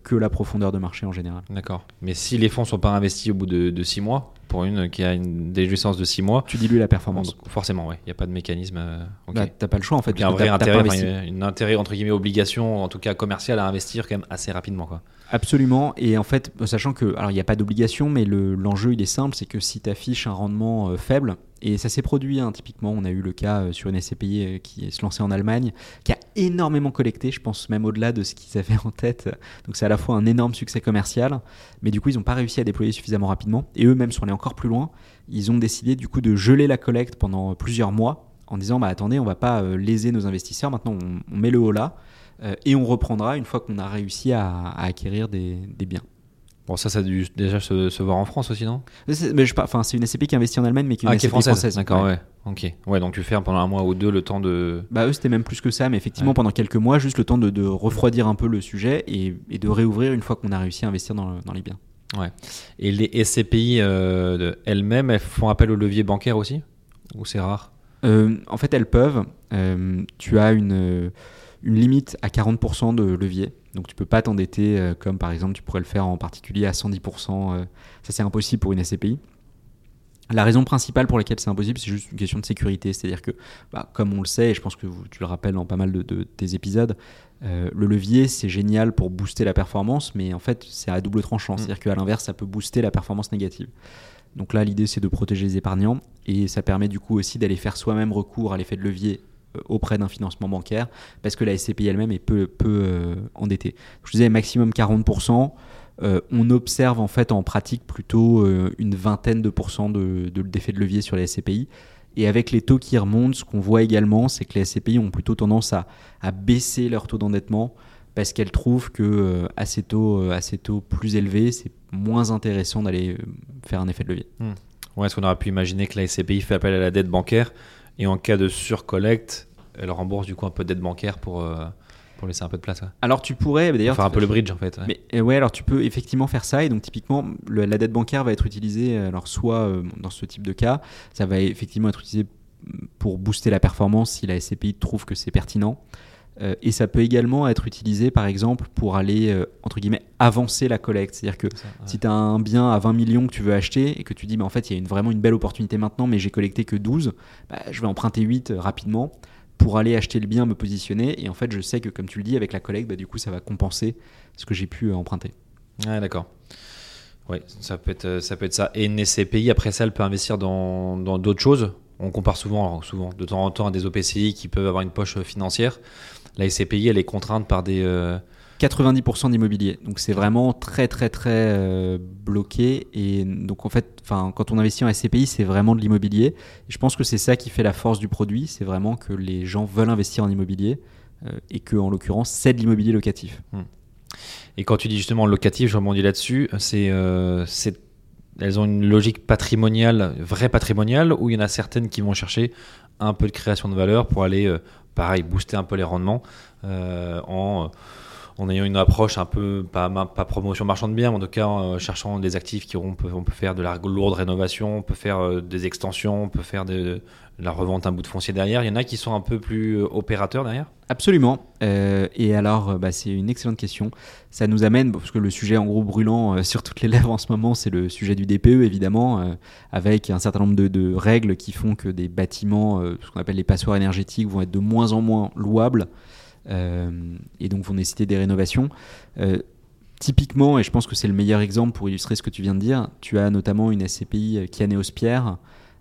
Speaker 2: que la profondeur de marché en général.
Speaker 1: D'accord. Mais si les fonds sont pas investis au bout de 6 mois, pour une qui a une délai de jouissance de 6 mois,
Speaker 2: Tu dilues la performance.
Speaker 1: donc forcément, ouais, il n'y a pas de mécanisme. euh, ok.
Speaker 2: Bah, t'as pas le choix en fait.
Speaker 1: Il y a un vrai intérêt, enfin, une intérêt entre guillemets obligation, en tout cas commercial, à investir quand même assez rapidement, quoi.
Speaker 2: Absolument. Et en fait, sachant que, alors il n'y a pas d'obligation, mais le- l'enjeu il est simple, c'est que si tu affiches un rendement euh, faible, et ça s'est produit hein, typiquement, on a eu le cas euh, sur une SCPI euh, qui se lançait en Allemagne, qui a énormément collecté, je pense même au-delà de ce qu'ils avaient en tête. Donc c'est à la fois un énorme succès commercial, mais du coup ils n'ont pas réussi à déployer suffisamment rapidement. Et eux-mêmes sont allés encore plus loin. Ils ont décidé du coup de geler la collecte pendant plusieurs mois en disant bah attendez, on va pas euh, léser nos investisseurs, maintenant on, on met le haut là. Euh, et on reprendra une fois qu'on a réussi à, à acquérir des, des biens.
Speaker 1: Bon, ça, ça a dû déjà se, se voir en France aussi, non?
Speaker 2: C'est- enfin, c'est une SCP qui investit en Allemagne, mais qui est une
Speaker 1: Ah, qui est
Speaker 2: SCP
Speaker 1: française. D'accord,
Speaker 2: ouais.
Speaker 1: ouais. Ok. Ouais, donc tu fermes pendant un mois ou deux le temps de.
Speaker 2: Bah eux c'était même plus que ça, mais effectivement
Speaker 1: Ouais.
Speaker 2: pendant quelques mois, juste le temps de, de refroidir un peu le sujet et, et de réouvrir une fois qu'on a réussi à investir dans, le- dans les biens.
Speaker 1: Et les SCPI euh, elles-mêmes, elles font appel au levier bancaire aussi? Ou c'est rare?
Speaker 2: Euh, en fait, elles peuvent. Euh, tu as une, euh, une limite à 40% de levier. Donc tu peux pas t'endetter euh, comme par exemple tu pourrais le faire en particulier à 110%. euh, ça c'est impossible pour une SCPI. La raison principale pour laquelle c'est impossible, c'est juste une question de sécurité. C'est-à-dire que, bah, comme on le sait, et je pense que vous- tu le rappelles dans pas mal de, de tes épisodes, euh, le levier c'est génial pour booster la performance, mais en fait c'est à double tranchant. C'est-à-dire qu'à l'inverse, ça peut booster la performance négative. Donc là, l'idée c'est de protéger les épargnants et ça permet du coup aussi d'aller faire soi-même recours à l'effet de levier auprès d'un financement bancaire parce que la SCPI elle-même est peu, euh, endettée. Je disais maximum 40%. euh, on observe en fait en pratique plutôt euh, une vingtaine de pourcents de, de- d'effet de levier sur les SCPI. Et avec les taux qui remontent, ce qu'on voit également, c'est que les SCPI ont plutôt tendance à, baisser leur taux d'endettement parce qu'elles trouvent que euh, à, ces taux, euh, à ces taux plus élevés, c'est moins intéressant d'aller euh, faire un effet de levier.
Speaker 1: Ouais, est-ce qu'on aurait pu imaginer que la SCPI fait appel à la dette bancaire et en cas de surcollecte, elle rembourse du coup un peu de dette bancaire pour, euh, pour laisser un peu de place ouais.
Speaker 2: Alors tu pourrais
Speaker 1: Pour
Speaker 2: d'ailleurs
Speaker 1: faire un peu le bridge en fait. ouais.
Speaker 2: Mais euh, ouais, alors tu peux effectivement faire ça et donc typiquement le- la dette bancaire va être utilisée alors soit euh, dans ce type de cas, ça va effectivement être utilisé pour booster la performance si la SCPI trouve que c'est pertinent. Euh, et ça peut également être utilisé par exemple pour aller euh, entre guillemets avancer la collecte, c'est-à-dire que
Speaker 1: Ça, ouais.
Speaker 2: si tu as un bien à 20 millions que tu veux acheter et que tu dis, mais en fait, il y a une, vraiment une belle opportunité maintenant, mais j'ai collecté que 12, bah, je vais emprunter 8 euh, rapidement pour aller acheter le bien, me positionner. Et en fait, je sais que, comme tu le dis, avec la collecte, bah, du coup, ça va compenser ce que j'ai pu euh, emprunter.
Speaker 1: Ouais, d'accord. Oui, ça peut être ça peut être ça. Et une SCPI après ça, elle peut investir dans d'autres choses. On compare souvent, souvent, de temps en temps, à des OPCI qui peuvent avoir une poche financière. La SCPI, elle est contrainte par des. euh,
Speaker 2: 90% d'immobilier. Donc c'est vraiment très très très euh, bloqué. Et donc en fait, quand on investit en SCPI, c'est vraiment de l'immobilier. Je pense que c'est ça qui fait la force du produit. C'est vraiment que les gens veulent investir en immobilier euh, et que en l'occurrence, c'est de l'immobilier locatif.
Speaker 1: Et quand tu dis justement locatif, je rebondis là-dessus, c'est, euh, elles ont une logique patrimoniale, vraie patrimoniale, où il y en a certaines qui vont chercher un peu de création de valeur pour aller, euh, pareil, booster un peu les rendements euh, en, en ayant une approche un peu, pas, pas promotion marchand de biens, mais en tout cas en euh, cherchant des actifs qui auront, on peut, on peut faire de la lourde rénovation, on peut faire euh, des extensions, on peut faire de la revente un bout de foncier derrière. Il y en a qui sont un peu plus euh, opérateurs derrière?
Speaker 2: Absolument. Euh, et alors, euh, bah, c'est une excellente question. Ça nous amène, parce que le sujet en gros brûlant sur toutes les lèvres en ce moment, c'est le sujet du DPE, évidemment, avec un certain nombre de, règles qui font que des bâtiments, ce qu'on appelle les passoires énergétiques, vont être de moins en moins louables et donc vont nécessiter des rénovations. Typiquement, et je pense que c'est le meilleur exemple pour illustrer ce que tu viens de dire, tu as notamment une SCPI Kianeos Pierre,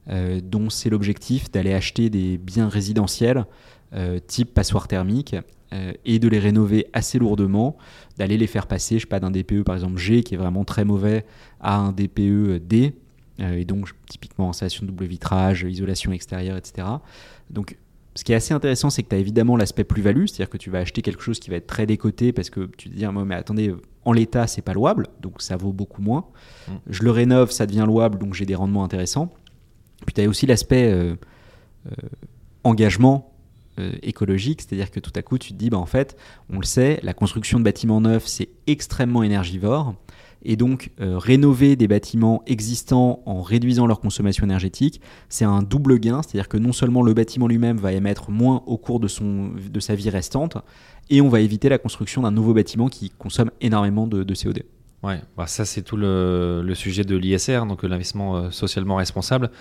Speaker 2: dont c'est l'objectif d'aller acheter des biens résidentiels euh, type passoire thermique euh, et de les rénover assez lourdement, d'aller les faire passer, je sais pas, d'un DPE par exemple G qui est vraiment très mauvais à un DPE D, euh, et donc typiquement installation de double vitrage, isolation extérieure, etc. Donc ce qui est assez intéressant, c'est que tu as évidemment l'aspect plus-value, c'est-à-dire que tu vas acheter quelque chose qui va être très décoté parce que tu te dis, Ah, mais attendez, en l'état, c'est pas louable, donc ça vaut beaucoup moins.
Speaker 1: Mm.
Speaker 2: Je le rénove, ça devient louable, donc j'ai des rendements intéressants. Puis tu as aussi l'aspect euh, euh, engagement euh, écologique, c'est-à-dire que tout à coup, tu te dis, bah, en fait, on le sait, la construction de bâtiments neufs, c'est extrêmement énergivore. Et donc, rénover des bâtiments existants en réduisant leur consommation énergétique, c'est un double gain, c'est-à-dire que non seulement le bâtiment lui-même va émettre moins au cours de, son, de sa vie restante, et on va éviter la construction d'un nouveau bâtiment qui consomme énormément de, de CO2.
Speaker 1: Ouais, bah ça c'est tout le, sujet de l'ISR, donc l'investissement euh, socialement responsable,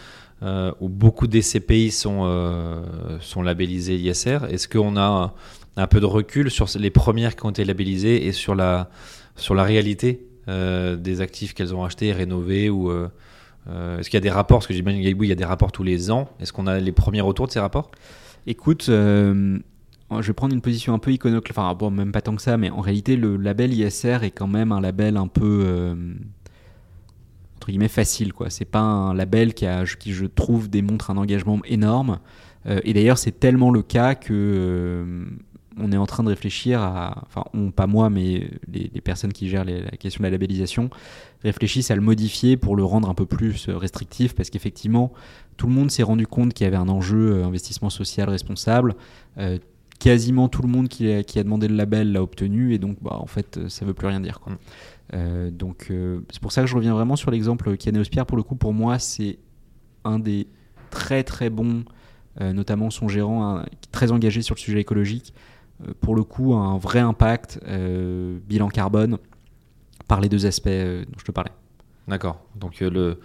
Speaker 1: euh, où beaucoup des CPI sont, euh, sont labellisés ISR. Est-ce qu'on a un, peu de recul sur les premières qui ont été labellisées et sur la, sur la réalité euh, des actifs qu'elles ont achetés, rénovés ou euh, euh, Est-ce qu'il y a des rapports? Parce que j'imagine qu'il y a des rapports tous les ans. Est-ce qu'on a les premiers retours de ces rapports?
Speaker 2: Écoute, euh, je vais prendre une position un peu iconoclaste, enfin bon, même pas tant que ça, mais en réalité, le label ISR est quand même un label un peu euh, entre guillemets facile, quoi. C'est pas un label qui, a, je trouve, démontre un engagement énorme. Euh, et d'ailleurs, c'est tellement le cas que euh, on est en train de réfléchir à, enfin, on, pas moi, mais les, personnes qui gèrent la question de la labellisation réfléchissent à le modifier pour le rendre un peu plus restrictif, parce qu'effectivement, tout le monde s'est rendu compte qu'il y avait un enjeu investissement social responsable. Quasiment tout le monde qui a, qui a demandé le label l'a obtenu, et donc, bah, en fait, euh, ça veut plus rien dire. Quoi.
Speaker 1: Mm.
Speaker 2: Euh, donc, euh, c'est pour ça que je reviens vraiment sur l'exemple Pierre. Pour le coup, pour moi, c'est un des très très bons euh, notamment son gérant, hein, très engagé sur le sujet écologique, pour le coup, un vrai impact, bilan carbone, par les deux aspects dont je te parlais.
Speaker 1: D'accord. Donc le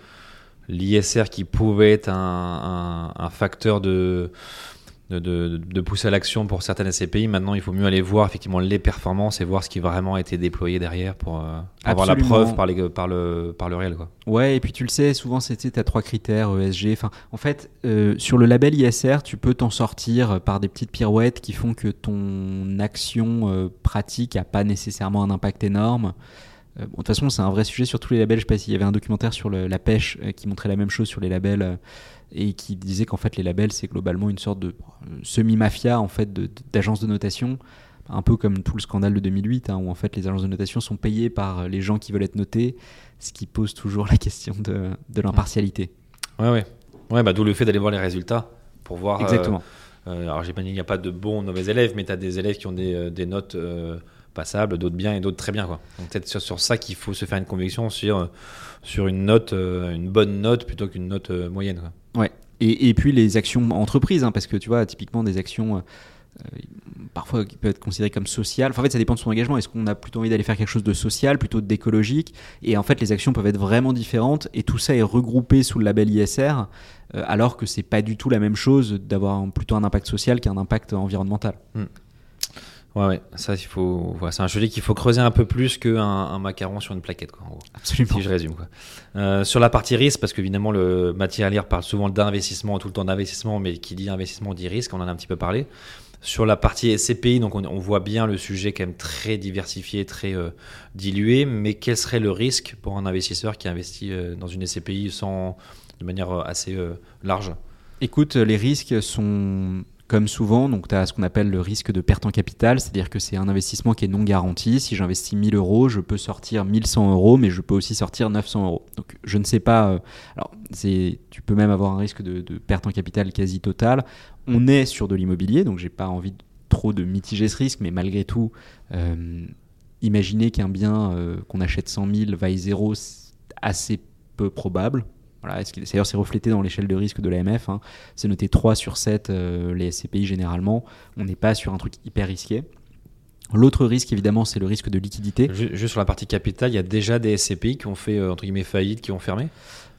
Speaker 1: l'ISR qui pouvait être un, un- un facteur de de, de- de pousser à l'action pour certaines SCPI, maintenant il faut mieux aller voir effectivement les performances et voir ce qui vraiment a été déployé derrière pour euh, avoir la preuve par, les, par, le, par le réel. Quoi.
Speaker 2: Ouais, et puis tu le sais, souvent c'était tu as trois critères ESG. Enfin, en fait, euh, sur le label ISR, tu peux t'en sortir par des petites pirouettes qui font que ton action euh, pratique a pas nécessairement un impact énorme. Euh, bon, de toute façon, c'est un vrai sujet sur tous les labels. Je sais pas s'il y avait un documentaire sur le- la pêche euh, qui montrait la même chose sur les labels euh, et qui disait qu'en fait les labels c'est globalement une sorte de euh, semi-mafia en fait de- d'agences de notation un peu comme tout le scandale de 2008, hein, où en fait les agences de notation sont payées par les gens qui veulent être notés, ce qui pose toujours la question de, de l'impartialité.
Speaker 1: Ouais, ouais. Ouais, bah, d'où le fait d'aller voir les résultats pour voir. euh,
Speaker 2: Exactement.
Speaker 1: euh, alors j'imagine qu'il n'y a pas de bons ou de mauvais élèves, mais tu as des élèves qui ont des, euh, des notes euh, passables, d'autres bien et d'autres très bien. Quoi. Donc peut-être sur, sur ça qu'il faut se faire une conviction sur, euh, sur une note, euh, une bonne note plutôt qu'une note euh, moyenne. Quoi.
Speaker 2: Et, et puis les actions entreprises, hein, parce que tu vois, typiquement des actions. euh, parfois qui peuvent être considérées comme sociales. Enfin, en fait, ça dépend de son engagement. Est-ce qu'on a plutôt envie d'aller faire quelque chose de social, plutôt d'écologique? Et en fait, les actions peuvent être vraiment différentes et tout ça est regroupé sous le label ISR, alors que c'est pas du tout la même chose d'avoir plutôt un impact social qu'un impact environnemental.
Speaker 1: Ouais, ouais, ça, il faut. voilà, c'est un sujet qu'il faut creuser un peu plus qu'un un macaron sur une plaquette, quoi, en gros.
Speaker 2: Absolument.
Speaker 1: Si je résume. Quoi. Euh, sur la partie risque, parce qu'évidemment, le Mathieu Lire parle souvent d'investissement, tout le temps d'investissement, mais qui dit investissement dit risque, on en a un petit peu parlé. Sur la partie SCPI, donc on, on voit bien le sujet quand même très diversifié, très euh, dilué, mais quel serait le risque pour un investisseur qui investit euh, dans une SCPI sans, de manière assez large?
Speaker 2: Écoute, les risques sont comme souvent, donc tu as ce qu'on appelle le risque de perte en capital, c'est-à-dire que c'est un investissement qui est non garanti. Si j'investis 1000 euros, je peux sortir 1100 euros, mais je peux aussi sortir 900 euros. Donc je ne sais pas, euh, alors c'est, tu peux même avoir un risque de, perte en capital quasi total. On est sur de l'immobilier, donc j'ai pas envie trop de mitiger ce risque, mais malgré tout, euh, imaginez qu'un bien euh, qu'on achète 100 000 vaille zéro, c'est assez peu probable. Voilà, D'ailleurs, c'est reflété dans l'échelle de risque de l'AMF. hein. C'est noté 3 sur 7, euh, les SCPI généralement. On n'est pas sur un truc hyper risqué. L'autre risque, évidemment, c'est le risque de liquidité.
Speaker 1: Ju- Juste sur la partie capital, il y a déjà des SCPI qui ont fait euh, entre guillemets faillite, qui ont fermé?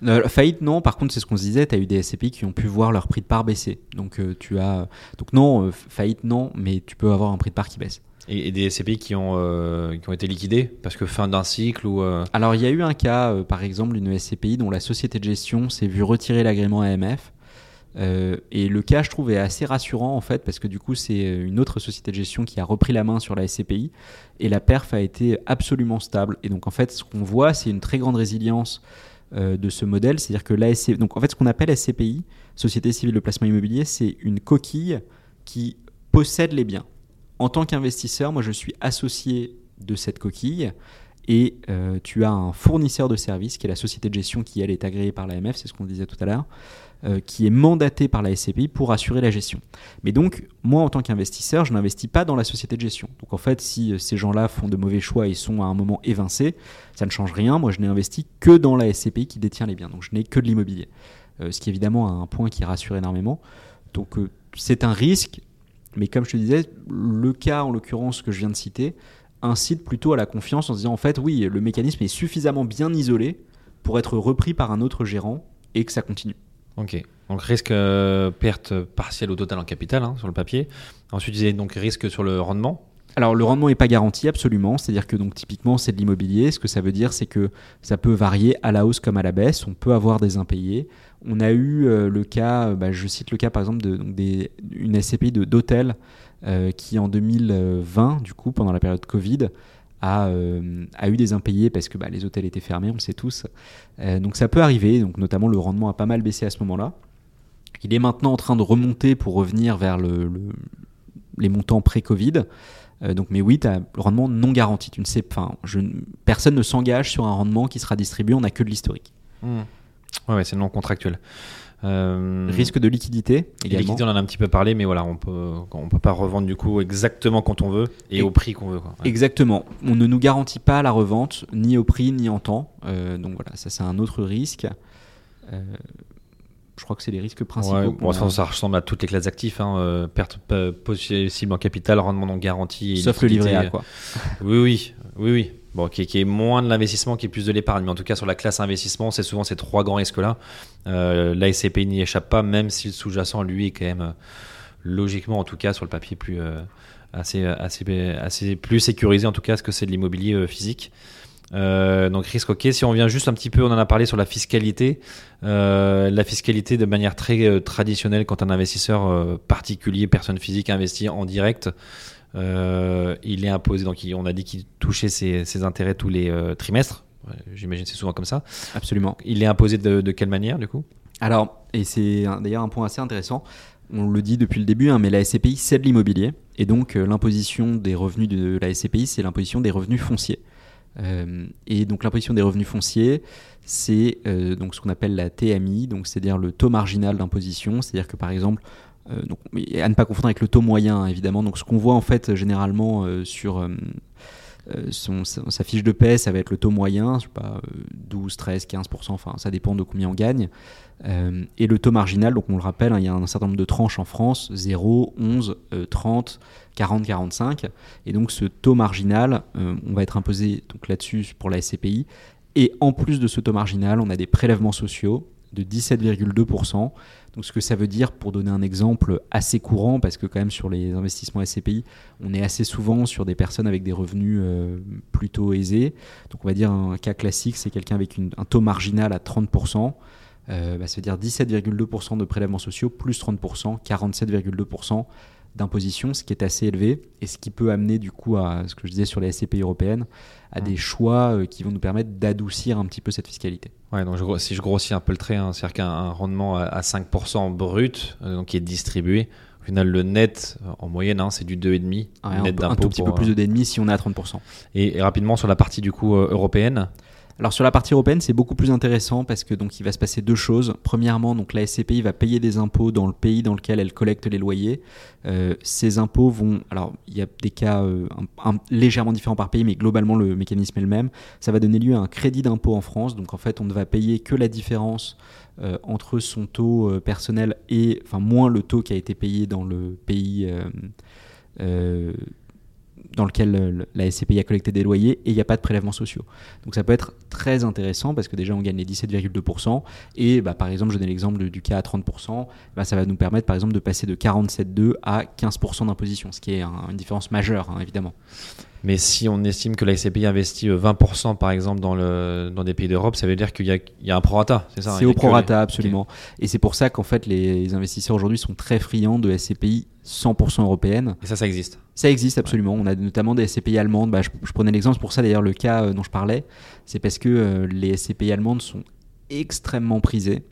Speaker 2: Euh, faillite, non. Par contre, c'est ce qu'on se disait. Tu as eu des SCPI qui ont pu voir leur prix de part baisser. Donc, tu as. Donc, non, faillite, non, mais tu peux avoir un prix de part qui baisse.
Speaker 1: Et, des SCPI qui ont, euh, qui ont été liquidés parce que fin d'un cycle ou. euh,
Speaker 2: Alors, il y a eu un cas, euh, par exemple, d'une SCPI dont la société de gestion s'est vue retirer l'agrément AMF. Et le cas, je trouve, est assez rassurant en fait, parce que du coup, c'est une autre société de gestion qui a repris la main sur la SCPI et la perf a été absolument stable. Et donc, en fait, ce qu'on voit, c'est une très grande résilience de ce modèle. C'est-à-dire que la SC... donc, en fait, ce qu'on appelle SCPI, Société civile de placement immobilier, c'est une coquille qui possède les biens. En tant qu'investisseur, moi, je suis associé de cette coquille et euh, tu as un fournisseur de services qui est la société de gestion qui, elle, est agréée par l'AMF, c'est ce qu'on disait tout à l'heure, euh, qui est mandaté par la SCPI pour assurer la gestion. Mais donc, moi, en tant qu'investisseur, je n'investis pas dans la société de gestion. Donc, en fait, si euh, ces gens-là font de mauvais choix et sont à un moment évincés, ça ne change rien. Moi, je n'ai investi que dans la SCPI qui détient les biens. Donc, je n'ai que de l'immobilier. Ce qui, évidemment, un point qui rassure énormément. Donc, c'est un risque. Mais comme je te disais, le cas, en l'occurrence, que je viens de citer, incite plutôt à la confiance en disant, en fait, oui, le mécanisme est suffisamment bien isolé pour être repris par un autre gérant et que ça continue.
Speaker 1: Ok. Donc risque euh, perte partielle ou totale en capital hein, sur le papier. Ensuite, il y donc risque sur le rendement.
Speaker 2: Alors le rendement n'est pas garanti absolument, c'est-à-dire que donc typiquement c'est de l'immobilier. Ce que ça veut dire, c'est que ça peut varier à la hausse comme à la baisse. On peut avoir des impayés. On a eu euh, le cas, euh, bah, je cite le cas par exemple de donc des, une SCPI de d'hôtel euh, qui en 2020, du coup pendant la période Covid, a, eu des impayés parce que bah, les hôtels étaient fermés, on le sait tous. Donc ça peut arriver. Donc notamment le rendement a pas mal baissé à ce moment-là. Il est maintenant en train de remonter pour revenir vers le, le- les montants pré-Covid. Euh, donc, mais oui, tu as le rendement non garanti. Tu ne sais, enfin, personne ne s'engage sur un rendement qui sera distribué. On n'a que de l'historique.
Speaker 1: Ouais, ouais, c'est non contractuel. Euh,
Speaker 2: Risque de liquidité également.
Speaker 1: liquidité, on en a un petit peu parlé, mais voilà, on peut, on peut pas revendre du coup exactement quand on veut et,
Speaker 2: Et-
Speaker 1: au prix qu'on veut. quoi. Ouais.
Speaker 2: Exactement. On ne nous garantit pas la revente, ni au prix, ni en temps. Euh, donc voilà, ça c'est un autre risque. Euh, je crois que c'est les risques principaux.
Speaker 1: Ouais, bon, ça ressemble à toutes les classes d'actifs. Hein, euh, perte euh, possible en capital, rendement non garanti.
Speaker 2: Sauf le livret A, quoi.
Speaker 1: Oui, oui, oui, oui. Bon, qui, qui est moins de l'investissement, qui est plus de l'épargne. Mais en tout cas, sur la classe investissement, c'est souvent ces trois grands risques-là. Euh, la SCPI n'y échappe pas, même si le sous-jacent, lui, est quand même, euh, logiquement, en tout cas, sur le papier, plus, euh, assez, assez, assez plus sécurisé, en tout cas, ce que c'est de l'immobilier euh, physique. Euh, donc risque ok. Si on vient juste un petit peu, on en a parlé sur la fiscalité. Euh, la fiscalité de manière très euh, traditionnelle quand un investisseur euh, particulier, personne physique investit en direct, euh, il est imposé. Donc il- on a dit qu'il touchait ses, ses intérêts tous les trimestres. J'imagine que c'est souvent comme ça.
Speaker 2: Absolument.
Speaker 1: Il est imposé de, de quelle manière du coup?
Speaker 2: Alors, et c'est d'ailleurs un point assez intéressant, on le dit depuis le début, hein, mais la SCPI, c'est de l'immobilier. Et donc, euh, l'imposition des revenus de la SCPI, c'est l'imposition des revenus fonciers. Euh, et donc, l'imposition des revenus fonciers, c'est euh, donc ce qu'on appelle la TMI, donc c'est-à-dire le taux marginal d'imposition. C'est-à-dire que, par exemple, euh, à ne pas confondre avec le taux moyen, évidemment. Donc, ce qu'on voit en fait généralement sur son- sa, fiche de paie, ça va être le taux moyen, je sais pas, euh, 12, 13, 15%, enfin, ça dépend de combien on gagne. Euh, et le taux marginal, donc on le rappelle, hein, il y a un certain nombre de tranches en France, 0, 11, euh, 30, 40, 45. Et donc ce taux marginal, euh, on va être imposé là-dessus pour la SCPI. Et en plus de ce taux marginal, on a des prélèvements sociaux de 17,2%. Donc ce que ça veut dire, pour donner un exemple assez courant, parce que quand même sur les investissements SCPI, on est assez souvent sur des personnes avec des revenus euh, plutôt aisés. Donc on va dire un cas classique, c'est quelqu'un avec un taux marginal à 30%. Euh, bah, ça veut dire 17,2% de prélèvements sociaux plus 30%, 47,2% d'imposition, ce qui est assez élevé et ce qui peut amener du coup à ce que je disais sur les SCPI européennes, à des choix euh, qui vont nous permettre d'adoucir un petit peu cette fiscalité.
Speaker 1: Ouais, donc je si je grossis un peu le trait, hein, c'est-à-dire qu'un un rendement à, à 5% brut, euh, donc qui est distribué, au final le net, euh, en moyenne, hein, c'est du 2,5
Speaker 2: Ouais, un,
Speaker 1: net
Speaker 2: un tout petit peu plus de d'ennemis si on est à 30%.
Speaker 1: Et, et rapidement sur la partie du coup européenne,
Speaker 2: Alors sur la partie européenne, c'est beaucoup plus intéressant parce que donc il va se passer deux choses. Premièrement, donc la SCPI va payer des impôts dans le pays dans lequel elle collecte les loyers. Euh, ces impôts vont, alors il y a des cas euh, légèrement différents par pays, mais globalement le mécanisme est le même. Ça va donner lieu à un crédit d'impôt en France. Donc en fait, on ne va payer que la différence euh, entre son taux personnel et, enfin moins le taux qui a été payé dans le pays. euh, dans lequel euh, la SCPI a collecté des loyers et il n'y a pas de prélèvements sociaux. Donc ça peut être très intéressant parce que déjà on gagne les 17,2% et bah, par exemple je donne l'exemple du cas à 30%, bah, ça va nous permettre par exemple de passer de 47,2 à 15% d'imposition, ce qui est un- une différence majeure hein, évidemment.
Speaker 1: Mais si on estime que la SCPI investit euh, 20% par exemple dans, le, dans des pays d'Europe, ça veut dire qu'il y y a un prorata, c'est ça hein,
Speaker 2: C'est au prorata
Speaker 1: les-
Speaker 2: absolument. Et c'est pour ça qu'en fait les investisseurs aujourd'hui sont très friands de SCPI 100% européennes.
Speaker 1: Et ça, ça existe.
Speaker 2: Ça existe absolument. On a notamment des SCPI allemandes. Bah, je, je prenais l'exemple, c'est pour ça d'ailleurs le cas euh, dont je parlais, c'est parce que euh, les SCPI allemandes sont extrêmement prisées.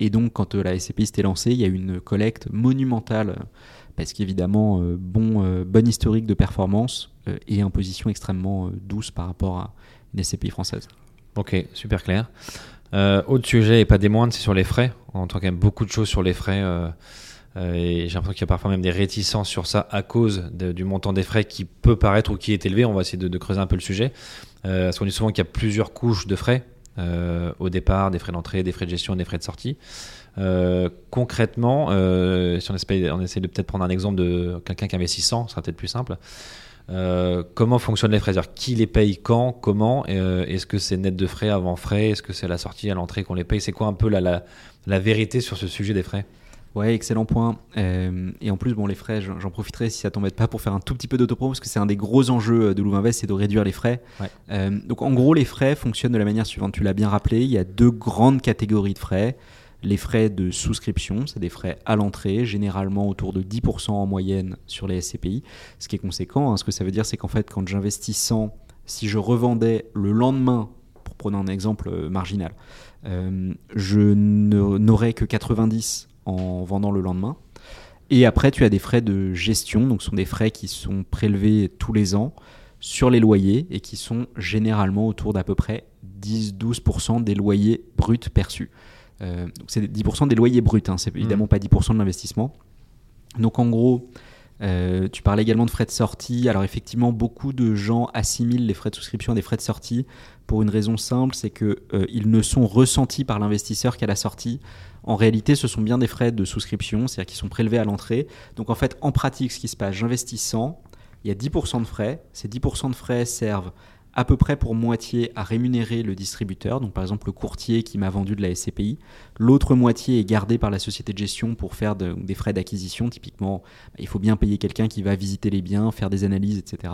Speaker 2: Et donc, quand euh, la SCPI s'était lancée, il y a eu une collecte monumentale, euh, parce qu'évidemment, euh, bon, euh, bon historique de performance euh, et imposition extrêmement euh, douce par rapport à une SCPI française.
Speaker 1: Ok, super clair. Euh, autre sujet, et pas des moindres, c'est sur les frais. On entend quand même beaucoup de choses sur les frais. euh, euh, et j'ai l'impression qu'il y a parfois même des réticences sur ça à cause du montant des frais qui peut paraître ou qui est élevé. On va essayer de, creuser un peu le sujet. Euh, parce qu'on dit souvent qu'il y a plusieurs couches de frais. euh, au départ, des frais d'entrée, des frais de gestion, des frais de sortie. Euh, concrètement, euh, si on essaie, on essaie de peut-être prendre un exemple de quelqu'un qui investit 100, ce sera peut-être plus simple. Euh, comment fonctionnent les frais qui les paye quand, comment? Euh, Est-ce que c'est net de frais avant frais? Est-ce que c'est à la sortie, à l'entrée qu'on les paye? C'est quoi un peu la, la, la vérité sur ce sujet des frais?
Speaker 2: Ouais, excellent point. Euh, et en plus, bon, les frais, j'en profiterai si ça t'embête pas pour faire un tout petit peu d'autopro parce que c'est un des gros enjeux de Louvainvest, c'est de réduire les frais.
Speaker 1: Ouais.
Speaker 2: Donc, en gros, les frais fonctionnent de la manière suivante. Tu l'as bien rappelé, il y a deux grandes catégories de frais. Les frais de souscription, c'est des frais à l'entrée, généralement autour de 10% en moyenne sur les SCPI, ce qui est conséquent. hein. Ce que ça veut dire, c'est qu'en fait, quand j'investis 100, si je revendais le lendemain, pour prendre un exemple euh, marginal, euh, je n'aurais que 90 en vendant le lendemain. Et après, tu as des frais de gestion, donc ce sont des frais qui sont prélevés tous les ans sur les loyers et qui sont généralement autour d'à peu près 10-12% des loyers bruts perçus. Euh, c'est 10% des loyers bruts, hein, c'est évidemment pas 10% de l'investissement. Donc en gros, euh, tu parlais également de frais de sortie. Alors effectivement, beaucoup de gens assimilent les frais de souscription à des frais de sortie pour une raison simple, c'est que euh, ils ne sont ressentis par l'investisseur qu'à la sortie. En réalité, ce sont bien des frais de souscription, c'est-à-dire qui sont prélevés à l'entrée. Donc en fait, en pratique, ce qui se passe, j'investis 100, il y a 10% de frais. Ces 10% de frais servent à peu près pour moitié à rémunérer le distributeur, donc par exemple le courtier qui m'a vendu de la SCPI. L'autre moitié est gardée par la société de gestion pour faire de- des frais d'acquisition. Typiquement, bah, il faut bien payer quelqu'un qui va visiter les biens, faire des analyses, etc.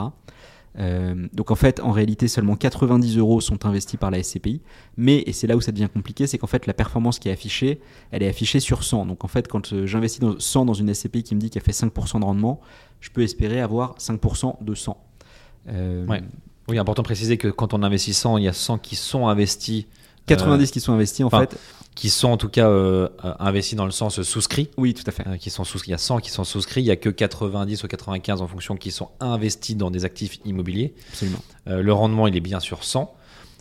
Speaker 2: Euh, donc en fait, en réalité, seulement 90 euros sont investis par la SCPI. Mais, et c'est là où ça devient compliqué, c'est qu'en fait, la performance qui est affichée, elle est affichée sur 100. Donc en fait, quand euh, j'investis dans 100 dans une SCPI qui me dit qu'elle fait 5% de rendement, je peux espérer avoir 5% de 100. Euh,
Speaker 1: Ouais. Oui, important de préciser que quand on investit 100, il y a 100 qui sont investis.
Speaker 2: 90 qui sont investis en fait.
Speaker 1: Qui sont en tout cas euh, euh, investis dans le sens souscrit.
Speaker 2: Oui, tout à fait.
Speaker 1: euh, qui sont souscrits. Il y a 100 qui sont souscrits, il y a que 90 ou 95 en fonction qui sont investis dans des actifs immobiliers.
Speaker 2: Absolument.
Speaker 1: Euh, le rendement, il est bien sur 100.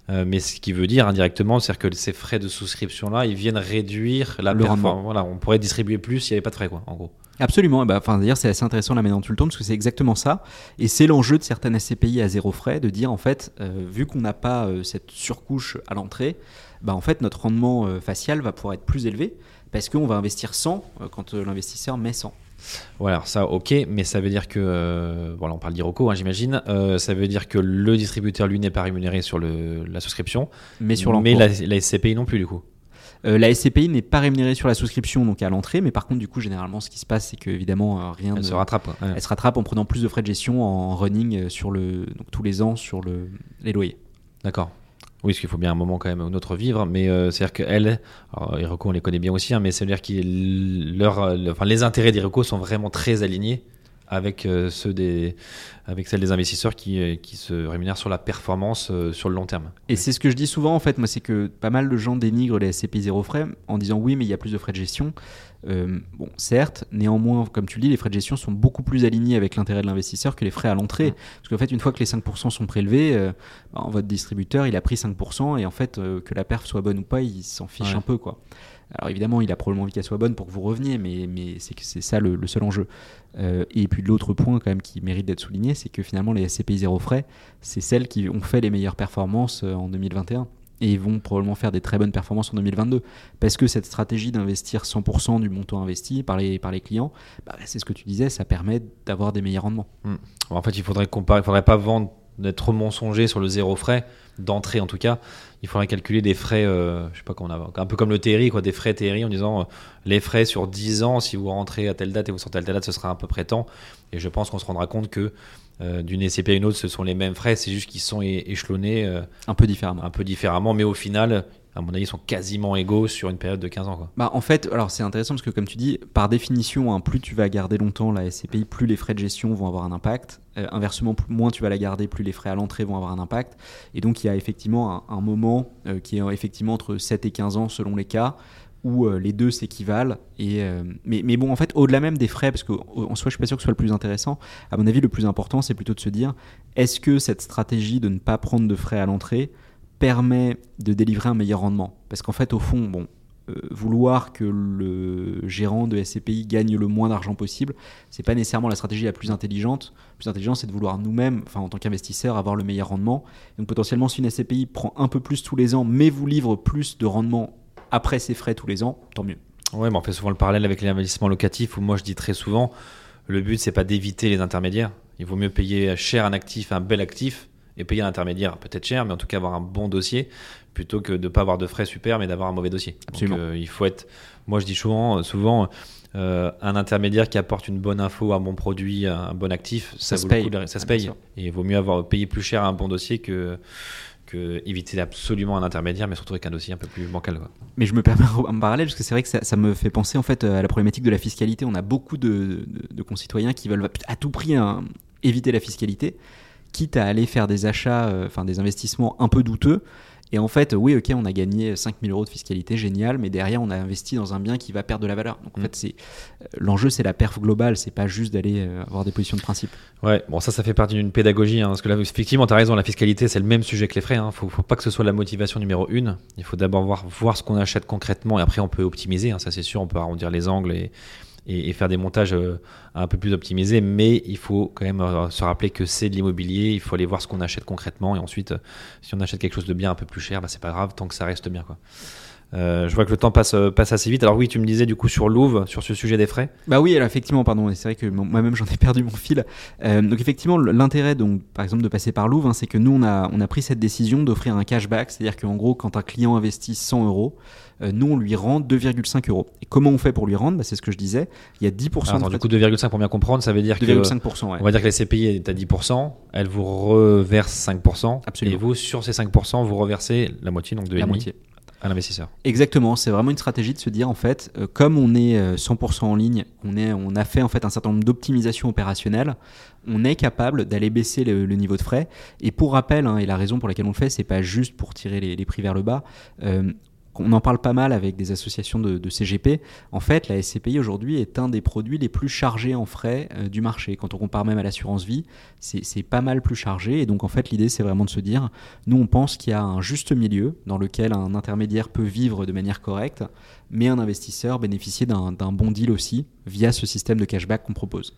Speaker 1: euh, mais ce qui veut dire indirectement, c'est que ces frais de souscription-là, ils viennent réduire la
Speaker 2: Le
Speaker 1: performance.
Speaker 2: rendement.
Speaker 1: Voilà, on pourrait distribuer plus s'il n'y avait pas de frais, quoi, en gros.
Speaker 2: Absolument. Et bah, enfin, d'ailleurs, c'est assez intéressant là maintenant tu le tournes parce que c'est exactement ça. Et c'est l'enjeu de certaines SCPI à zéro frais de dire en fait, euh, vu qu'on n'a pas euh, cette surcouche à l'entrée, bah, en fait, notre rendement euh, facial va pouvoir être plus élevé parce qu'on va investir 100 euh, quand l'investisseur met 100.
Speaker 1: Voilà, ça, ok, mais ça veut dire que, euh, voilà, on parle d'Iroco, hein, j'imagine, euh, ça veut dire que le distributeur, lui, n'est pas rémunéré sur le, la souscription,
Speaker 2: Mais sur
Speaker 1: mais
Speaker 2: l'encours.
Speaker 1: la, la SCPI non plus, du coup.
Speaker 2: Euh, la SCPI n'est pas rémunérée sur la souscription, donc à l'entrée, mais par contre, du coup, généralement, ce qui se passe, c'est que évidemment, euh, rien
Speaker 1: Elle
Speaker 2: ne
Speaker 1: se rattrape. Ouais.
Speaker 2: elle se rattrape en prenant plus de frais de gestion en running euh, sur le, donc tous les ans sur le, les loyers.
Speaker 1: D'accord. Oui, parce qu'il faut bien un moment quand même ou un autre vivre, mais euh, c'est-à-dire qu'elles, alors Iroco on les connaît bien aussi, hein, mais c'est-à-dire que leur, le- enfin, les intérêts d'Iroco sont vraiment très alignés avec euh, ceux des, avec celles des investisseurs qui, euh, qui se rémunèrent sur la performance euh, sur le long terme.
Speaker 2: Et c'est ce que je dis souvent en fait, moi, c'est que pas mal de gens dénigrent les SCPI zéro frais en disant oui, mais il y a plus de frais de gestion. Euh, bon, certes, néanmoins, comme tu le dis, les frais de gestion sont beaucoup plus alignés avec l'intérêt de l'investisseur que les frais à l'entrée. Parce qu'en fait, une fois que les 5% sont prélevés, euh, bah, votre distributeur, il a pris 5% et en fait, euh, que la perf soit bonne ou pas, il s'en fiche
Speaker 1: Ouais.
Speaker 2: un peu, quoi. Alors évidemment, il a probablement envie qu'elle soit bonne pour que vous reveniez, mais, mais c'est que c'est ça le, seul enjeu. Euh, et puis l'autre point quand même qui mérite d'être souligné, c'est que finalement les SCPI zéro frais, c'est celles qui ont fait les meilleures performances euh, en 2021 et vont probablement faire des très bonnes performances en 2022 parce que cette stratégie d'investir 100% du montant investi par les, par les clients, bah, c'est ce que tu disais, ça permet d'avoir des meilleurs rendements.
Speaker 1: En fait, il faudrait faudrait pas vendre d'être trop mensonger sur le zéro frais d'entrée en tout cas. Il faudrait calculer des frais, euh, je sais pas comment on a, un peu comme le TRI, quoi, des frais TRI en disant euh, les frais sur 10 ans, si vous rentrez à telle date et vous sortez à telle date, ce sera à peu près tant. Et je pense qu'on se rendra compte que euh, d'une SCP à une autre, ce sont les mêmes frais, c'est juste qu'ils sont échelonnés
Speaker 2: Un peu différemment.
Speaker 1: un peu différemment, mais au final, à mon avis, ils sont quasiment égaux sur une période de 15 ans. Quoi.
Speaker 2: Bah, en fait, alors c'est intéressant parce que comme tu dis, par définition, hein, plus tu vas garder longtemps la SCPI, plus les frais de gestion vont avoir un impact. Euh, inversement, plus- moins tu vas la garder, plus les frais à l'entrée vont avoir un impact. Et donc il y a effectivement un, moment euh, qui est effectivement entre 7 et 15 ans selon les cas où euh, les deux s'équivalent. Et, mais, mais bon, en fait, au-delà même des frais, parce qu'en soi, je suis pas sûr que ce soit le plus intéressant. À mon avis, le plus important, c'est plutôt de se dire est-ce que cette stratégie de ne pas prendre de frais à l'entrée permet de délivrer un meilleur rendement? Parce qu'en fait, au fond, bon, vouloir que le gérant de SCPI gagne le moins d'argent possible, c'est pas nécessairement la stratégie la plus intelligente. La plus intelligente, c'est de vouloir nous-mêmes, enfin en tant qu'investisseur, avoir le meilleur rendement. Donc potentiellement, si une SCPI prend un peu plus tous les ans, mais vous livre plus de rendement après ses frais tous les ans, tant mieux.
Speaker 1: Ouais, mais on fait souvent le parallèle avec l'investissement locatif où moi je dis très souvent le but c'est pas d'éviter les intermédiaires. Il vaut mieux payer cher un actif, un bel actif, et payer un intermédiaire peut-être cher, mais en tout cas avoir un bon dossier plutôt que de pas avoir de frais super mais d'avoir un mauvais dossier.
Speaker 2: Absolument.
Speaker 1: Donc, euh, il faut être. Moi je dis souvent, souvent euh, un intermédiaire qui apporte une bonne info, un bon produit, un bon actif, ça,
Speaker 2: Ça se paye.
Speaker 1: de- ça se
Speaker 2: Ah,
Speaker 1: paye.
Speaker 2: sûr.
Speaker 1: Et il vaut mieux avoir payé plus cher un bon dossier que que éviter absolument un intermédiaire, mais surtout avec un dossier un peu plus bancal. Quoi.
Speaker 2: Mais je me permets un parallèle parce que c'est vrai que ça, ça me fait penser en fait à la problématique de la fiscalité. On a beaucoup de, de- de concitoyens qui veulent à tout prix hein, éviter la fiscalité, quitte à aller faire des achats, euh, enfin des investissements un peu douteux. Et en fait, oui, ok, on a gagné 5000 euros de fiscalité, génial, mais derrière, on a investi dans un bien qui va perdre de la valeur. Donc en
Speaker 1: Mm.
Speaker 2: fait, c'est euh, l'enjeu, c'est la perf globale, c'est pas juste d'aller euh, avoir des positions de principe.
Speaker 1: Ouais, bon ça, ça fait partie d'une pédagogie, hein, parce que là, effectivement, tu as raison, la fiscalité, c'est le même sujet que les frais. Il faut, faut pas que ce soit la motivation numéro une. Il faut d'abord voir, voir ce qu'on achète concrètement, et après, on peut optimiser, hein, ça c'est sûr, on peut arrondir les angles et, et, faire des montages euh, un peu plus optimisés, mais il faut quand même euh, se rappeler que c'est de l'immobilier, il faut aller voir ce qu'on achète concrètement, et ensuite, euh, si on achète quelque chose de bien un peu plus cher, bah, c'est pas grave, tant que ça reste bien. Je vois que le temps passe, assez vite. Alors oui, tu me disais du coup sur Louvre, sur ce sujet des frais?
Speaker 2: Bah oui, alors effectivement, pardon, c'est vrai que moi-même j'en ai perdu mon fil. Donc effectivement, l'intérêt, donc par exemple, de passer par Louvre, hein, c'est que nous on a, on a pris cette décision d'offrir un cashback, c'est-à-dire qu'en gros, quand un client investit 100 euros, nous on lui rend 2,5 euros. Et comment on fait pour lui rendre? Bah, C'est ce que je disais. Il y a 10%
Speaker 1: Alors, attends,
Speaker 2: de
Speaker 1: du coup 2,5 pour bien comprendre, ça veut dire que
Speaker 2: 2,5%. Ouais.
Speaker 1: on va dire que la CPI est à 10%, elle vous reverse 5%,
Speaker 2: Absolument.
Speaker 1: et vous sur ces 5% vous reversez la moitié, donc de
Speaker 2: La moitié.
Speaker 1: à l'investisseur.
Speaker 2: Exactement, c'est vraiment une stratégie de se dire en fait, euh, comme on est euh, 100% en ligne, on, est, on a fait en fait un certain nombre d'optimisations opérationnelles, on est capable d'aller baisser le, le niveau de frais. Et pour rappel, hein, et la raison pour laquelle on le fait, c'est pas juste pour tirer les, les prix vers le bas. euh, on en parle pas mal avec des associations de, CGP. En fait, la SCPI aujourd'hui est un des produits les plus chargés en frais euh, du marché. Quand on compare même à l'assurance vie, c'est c'est pas mal plus chargé. Et donc, en fait, l'idée, c'est vraiment de se dire, nous, on pense qu'il y a un juste milieu dans lequel un intermédiaire peut vivre de manière correcte, mais un investisseur bénéficier d'un bon deal aussi via ce système de cashback qu'on propose.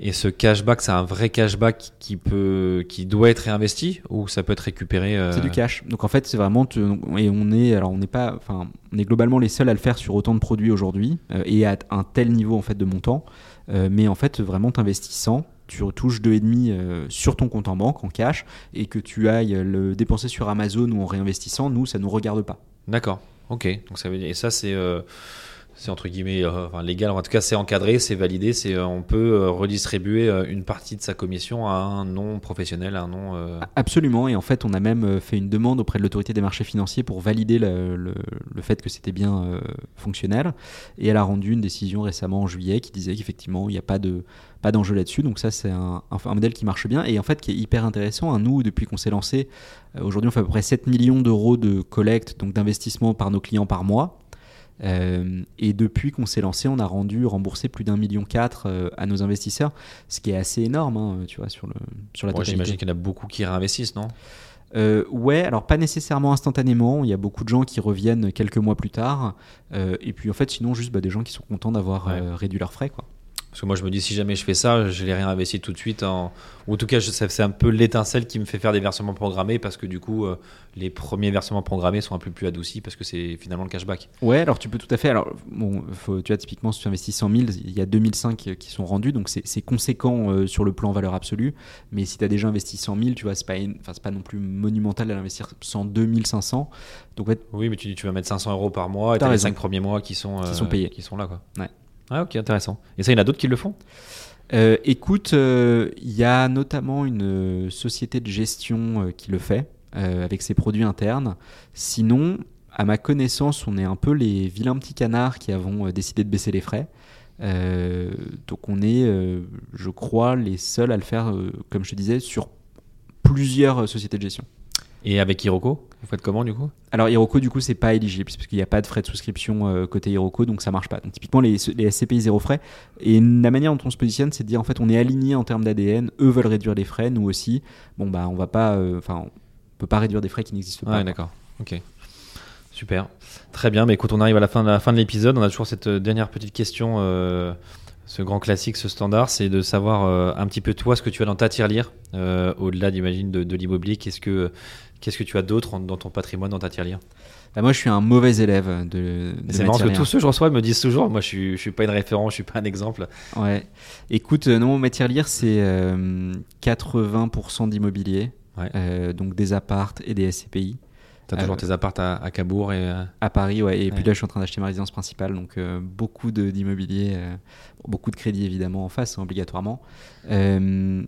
Speaker 1: Et ce cashback, c'est un vrai cashback qui peut, qui doit être réinvesti ou ça peut être récupéré euh,
Speaker 2: C'est du cash. Donc en fait, c'est vraiment te- et on est alors on n'est pas enfin on est globalement les seuls à le faire sur autant de produits aujourd'hui euh, et à un tel niveau en fait de montant. Euh, mais en fait, vraiment t'investissant, tu retouches 2,5 euh, sur ton compte en banque en cash et que tu ailles le dépenser sur Amazon ou en réinvestissant, nous ça nous regarde pas.
Speaker 1: D'accord. Ok. Donc ça veut dire et ça c'est euh, c'est entre guillemets euh, enfin, légal. En tout cas, c'est encadré, c'est validé. C'est euh, on peut euh, redistribuer une partie de sa commission à un non professionnel, à un non.
Speaker 2: Absolument, et en fait, on a même fait une demande auprès de l'autorité des marchés financiers pour valider le, le- fait que c'était bien fonctionnel. Et elle a rendu une décision récemment en juillet qui disait qu'effectivement, il n'y a pas de pas d'enjeu là-dessus. Donc ça, c'est un, un- modèle qui marche bien et en fait qui est hyper intéressant. hein. Nous, depuis qu'on s'est lancé, aujourd'hui, on fait à peu près 7 millions d'euros de collecte, donc d'investissement par nos clients par mois. Euh, et depuis qu'on s'est lancé, on a rendu remboursé plus d'un million quatre euh, à nos investisseurs, ce qui est assez énorme, hein, tu vois, sur le sur la
Speaker 1: bon. J'imagine qu'il y en a beaucoup qui réinvestissent, non?
Speaker 2: Euh, ouais, alors pas nécessairement instantanément. Il y a beaucoup de gens qui reviennent quelques mois plus tard. Et puis en fait, sinon, juste bah, des gens qui sont contents d'avoir
Speaker 1: Ouais.
Speaker 2: réduit leurs frais. Quoi.
Speaker 1: Parce que moi, je me dis, si jamais je fais ça, je les réinvestis tout de suite. En... Ou en tout cas, c'est un peu l'étincelle qui me fait faire des versements programmés parce que du coup, euh, les premiers versements programmés sont un peu plus adoucis parce que c'est finalement le cashback.
Speaker 2: Ouais, alors tu peux tout à fait. Alors, bon, faut, tu vois, typiquement, si tu investis 100 000, il y a 2005 qui sont rendus. Donc c'est conséquent euh, sur le plan valeur absolue. Mais si tu as déjà investi 100 000, tu vois, c'est pas, pas non plus monumental d'investir 102 500. Donc en fait,
Speaker 1: Oui, mais tu dis, tu vas mettre 500 euros par mois et
Speaker 2: T'as
Speaker 1: t'as les
Speaker 2: raison.
Speaker 1: 5 premiers mois qui sont,
Speaker 2: Qui
Speaker 1: euh,
Speaker 2: sont payés.
Speaker 1: Qui sont là, quoi.
Speaker 2: Ouais.
Speaker 1: Ah, ok, intéressant. Et ça, il y en a d'autres qui le font?
Speaker 2: Euh, écoute, euh, il y a notamment une euh, société de gestion euh, qui le fait avec ses produits internes. Sinon, à ma connaissance, on est un peu les vilains petits canards qui avons décidé de baisser les frais. Donc on est, je crois, les seuls à le faire, comme je te disais, sur plusieurs sociétés de gestion.
Speaker 1: Et avec Hiroko, vous faites comment du coup?
Speaker 2: Alors Hiroko, du coup, c'est pas éligible parce qu'il n'y a pas de frais de souscription euh, côté Hiroko, donc ça marche pas. Donc typiquement, les, les SCPI zéro frais. Et la manière dont on se positionne, c'est de dire en fait, on est aligné en termes d'ADN. Eux veulent réduire les frais, nous aussi. Bon bah, on va pas, euh, enfin, on peut pas réduire des frais qui n'existent pas.
Speaker 1: Ouais, d'accord. Ok. Super. Très bien. Mais écoute, on arrive à la fin de la fin de l'épisode. On a toujours cette euh, dernière petite question, euh, ce grand classique, ce standard, c'est de savoir euh, un petit peu toi ce que tu as dans ta tirelire, euh, au-delà, j'imagine, de, de l'immobilier. Qu'est-ce que qu'est-ce que tu as d'autre dans ton patrimoine, dans ta tirelire?
Speaker 2: Bah, moi, je suis un mauvais élève de. de
Speaker 1: C'est
Speaker 2: ma
Speaker 1: marrant parce que tous ceux que je reçois me disent toujours, moi je suis, je suis pas une référence, je suis pas un exemple.
Speaker 2: Ouais. Écoute, euh, non, ma tirelire, c'est euh, 80% d'immobilier,
Speaker 1: Ouais.
Speaker 2: euh, donc des appartes et des SCPI.
Speaker 1: T'as toujours
Speaker 2: Euh,
Speaker 1: tes apparts à, à Cabourg et. euh,
Speaker 2: À Paris, ouais. Et puis là, je suis en train d'acheter ma résidence principale, donc euh, beaucoup d'immobilier, euh, beaucoup de crédit évidemment en face, hein, obligatoirement. Euh,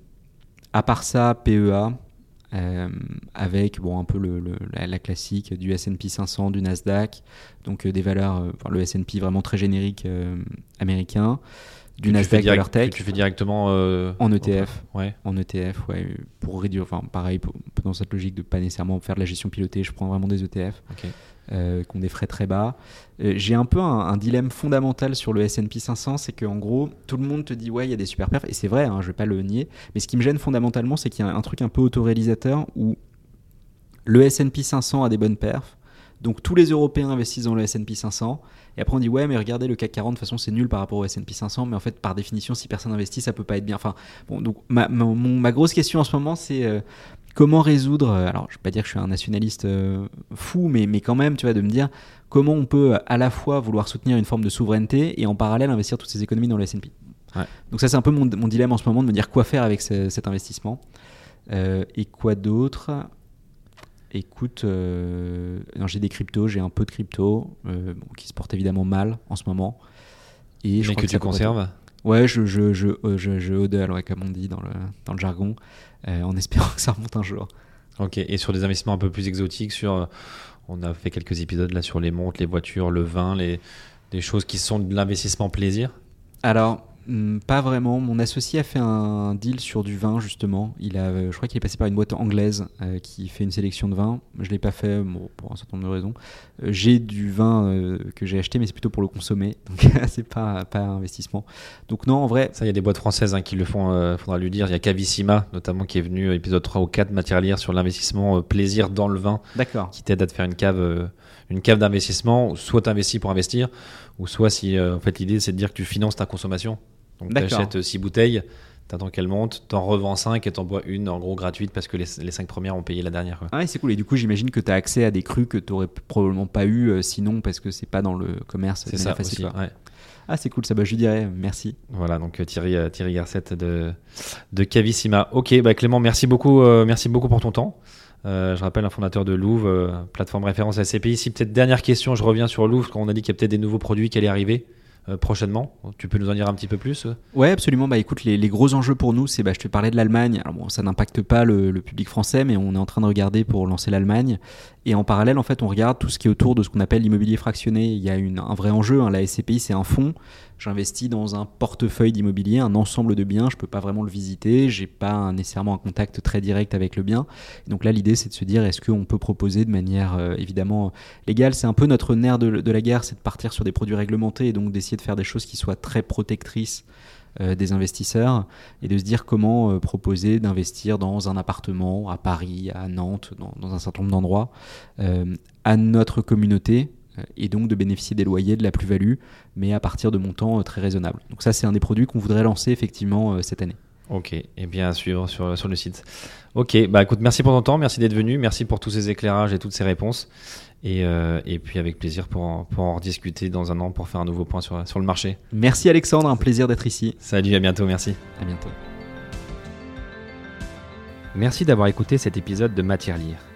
Speaker 2: à part ça, PEA, euh, avec bon, un peu le, le- la, la classique du S&P 500, du Nasdaq, donc euh, des valeurs, euh, enfin, le S&P vraiment très générique euh, américain, du
Speaker 1: que tu fais
Speaker 2: Nasdaq
Speaker 1: direct-
Speaker 2: valeur tech.
Speaker 1: que tu fais directement euh,
Speaker 2: En ETF.
Speaker 1: Ouais.
Speaker 2: En ETF, ouais, pour réduire, enfin pareil, pour- dans cette logique de pas nécessairement faire de la gestion pilotée, je prends vraiment des ETF
Speaker 1: Ok.
Speaker 2: euh, qui ont des frais très bas. Euh, J'ai un peu un, un dilemme fondamental sur le S&P 500, c'est qu'en gros, tout le monde te dit ouais, il y a des super perfs, et c'est vrai, hein, je vais pas le nier, mais ce qui me gêne fondamentalement, c'est qu'il y a un, un truc un peu autoréalisateur où le S&P 500 a des bonnes perfs, donc tous les Européens investissent dans le S&P 500, et après on dit ouais, mais regardez le CAC 40, de toute façon c'est nul par rapport au S&P 500, mais en fait par définition, si personne investit, ça peut pas être bien. Enfin, bon, donc ma, ma, mon- ma grosse question en ce moment, c'est euh, comment résoudre, euh, alors je vais pas dire que je suis un nationaliste euh, fou, mais, mais quand même, tu vois, de me dire comment on peut à la fois vouloir soutenir une forme de souveraineté et en parallèle investir toutes ces économies dans le S&P.
Speaker 1: Ouais.
Speaker 2: Donc ça c'est un peu mon, mon dilemme en ce moment de me dire quoi faire avec ce- cet investissement. Euh, et quoi d'autre? Écoute, euh, j'ai des cryptos, j'ai un peu de crypto euh, bon, qui se portent évidemment mal en ce moment. Et je
Speaker 1: Mais
Speaker 2: crois
Speaker 1: que
Speaker 2: ça
Speaker 1: tu conserves
Speaker 2: Ouais, je, je, je, euh, je, je hodl, ouais, comme on dit dans le, dans le jargon, euh, en espérant que ça remonte un jour.
Speaker 1: Ok, et sur des investissements un peu plus exotiques, sur, on a fait quelques épisodes là sur les montres, les voitures, le vin, les, des choses qui sont de l'investissement plaisir?
Speaker 2: Alors, hmm, pas vraiment. Mon associé a fait un deal sur du vin, justement. Il a, euh, je crois qu'il est passé par une boîte anglaise euh, qui fait une sélection de vins. Je l'ai pas fait bon, pour un certain nombre de raisons. Euh, j'ai du vin euh, que j'ai acheté, mais c'est plutôt pour le consommer. Donc, c'est pas, pas un investissement. Donc, non, en vrai,
Speaker 1: Ça, il y a des boîtes françaises hein, qui le font, euh, faudra lui dire. Il y a Cavissima, notamment, qui est venu, épisode 3 ou 4, matière lire sur l'investissement plaisir dans le vin,
Speaker 2: d'accord.
Speaker 1: qui t'aide à te faire une cave, une cave d'investissement. Soit tu investis pour investir, ou soit si, euh, en fait, l'idée, c'est de dire que tu finances ta consommation. Donc, tu achètes 6 bouteilles, t'attends qu'elles montent, t'en revends 5 et t'en bois une, en gros, gratuite, parce que les, les 5 premières ont payé la dernière. quoi.
Speaker 2: Ah ouais, c'est cool. Et du coup, j'imagine que tu as accès à des crus que tu aurais probablement pas eu euh, sinon parce que c'est pas dans le commerce
Speaker 1: C'est ça
Speaker 2: facile.
Speaker 1: aussi. ouais.
Speaker 2: Ah, c'est cool. Ça, bah, je lui dirais merci.
Speaker 1: Voilà, donc euh, Thierry, euh, Thierry Garcette de, de Cavissima. Ok, bah Clément, merci beaucoup, euh, merci beaucoup pour ton temps. Euh, je rappelle, un fondateur de Louvre, euh, plateforme référence à CPI. Ici, peut-être dernière question, je reviens sur Louvre, quand on a dit qu'il y a peut-être des nouveaux produits qui allaient arriver prochainement. Tu peux nous en dire un petit peu plus euh
Speaker 2: Ouais, absolument. Bah écoute, les, les gros enjeux pour nous, c'est, bah, je te parlais de l'Allemagne. Bon, ça n'impacte pas le, le public français, mais on est en train de regarder pour lancer l'Allemagne. Et en parallèle, en fait, on regarde tout ce qui est autour de ce qu'on appelle l'immobilier fractionné. Il y a une, un vrai enjeu. Hein. La SCPI, c'est un fonds. J'investis dans un portefeuille d'immobilier, un ensemble de biens. Je peux pas vraiment le visiter. J'ai pas nécessairement un contact très direct avec le bien. Donc là, l'idée, c'est de se dire, est-ce qu'on peut proposer de manière euh, évidemment légale? C'est un peu notre nerf de, la guerre, c'est de partir sur des produits réglementés et donc d'essayer de faire des choses qui soient très protectrices euh, des investisseurs et de se dire comment euh, proposer d'investir dans un appartement à Paris, à Nantes, dans, un certain nombre d'endroits, à notre communauté et donc de bénéficier des loyers, de la plus-value, mais à partir de montants euh, très raisonnables. Donc ça, c'est un des produits qu'on voudrait lancer effectivement euh, cette année.
Speaker 1: Ok, et bien à suivre sur, sur le site. Ok, bah écoute, merci pour ton temps, merci d'être venu, merci pour tous ces éclairages et toutes ces réponses. Et, euh, et puis avec plaisir pour en, pour en rediscuter dans un an pour faire un nouveau point sur, sur le marché.
Speaker 2: Merci Alexandre, un plaisir d'être ici.
Speaker 1: Salut, à bientôt, merci.
Speaker 2: À bientôt.
Speaker 1: Merci d'avoir écouté cet épisode de Matière Lire.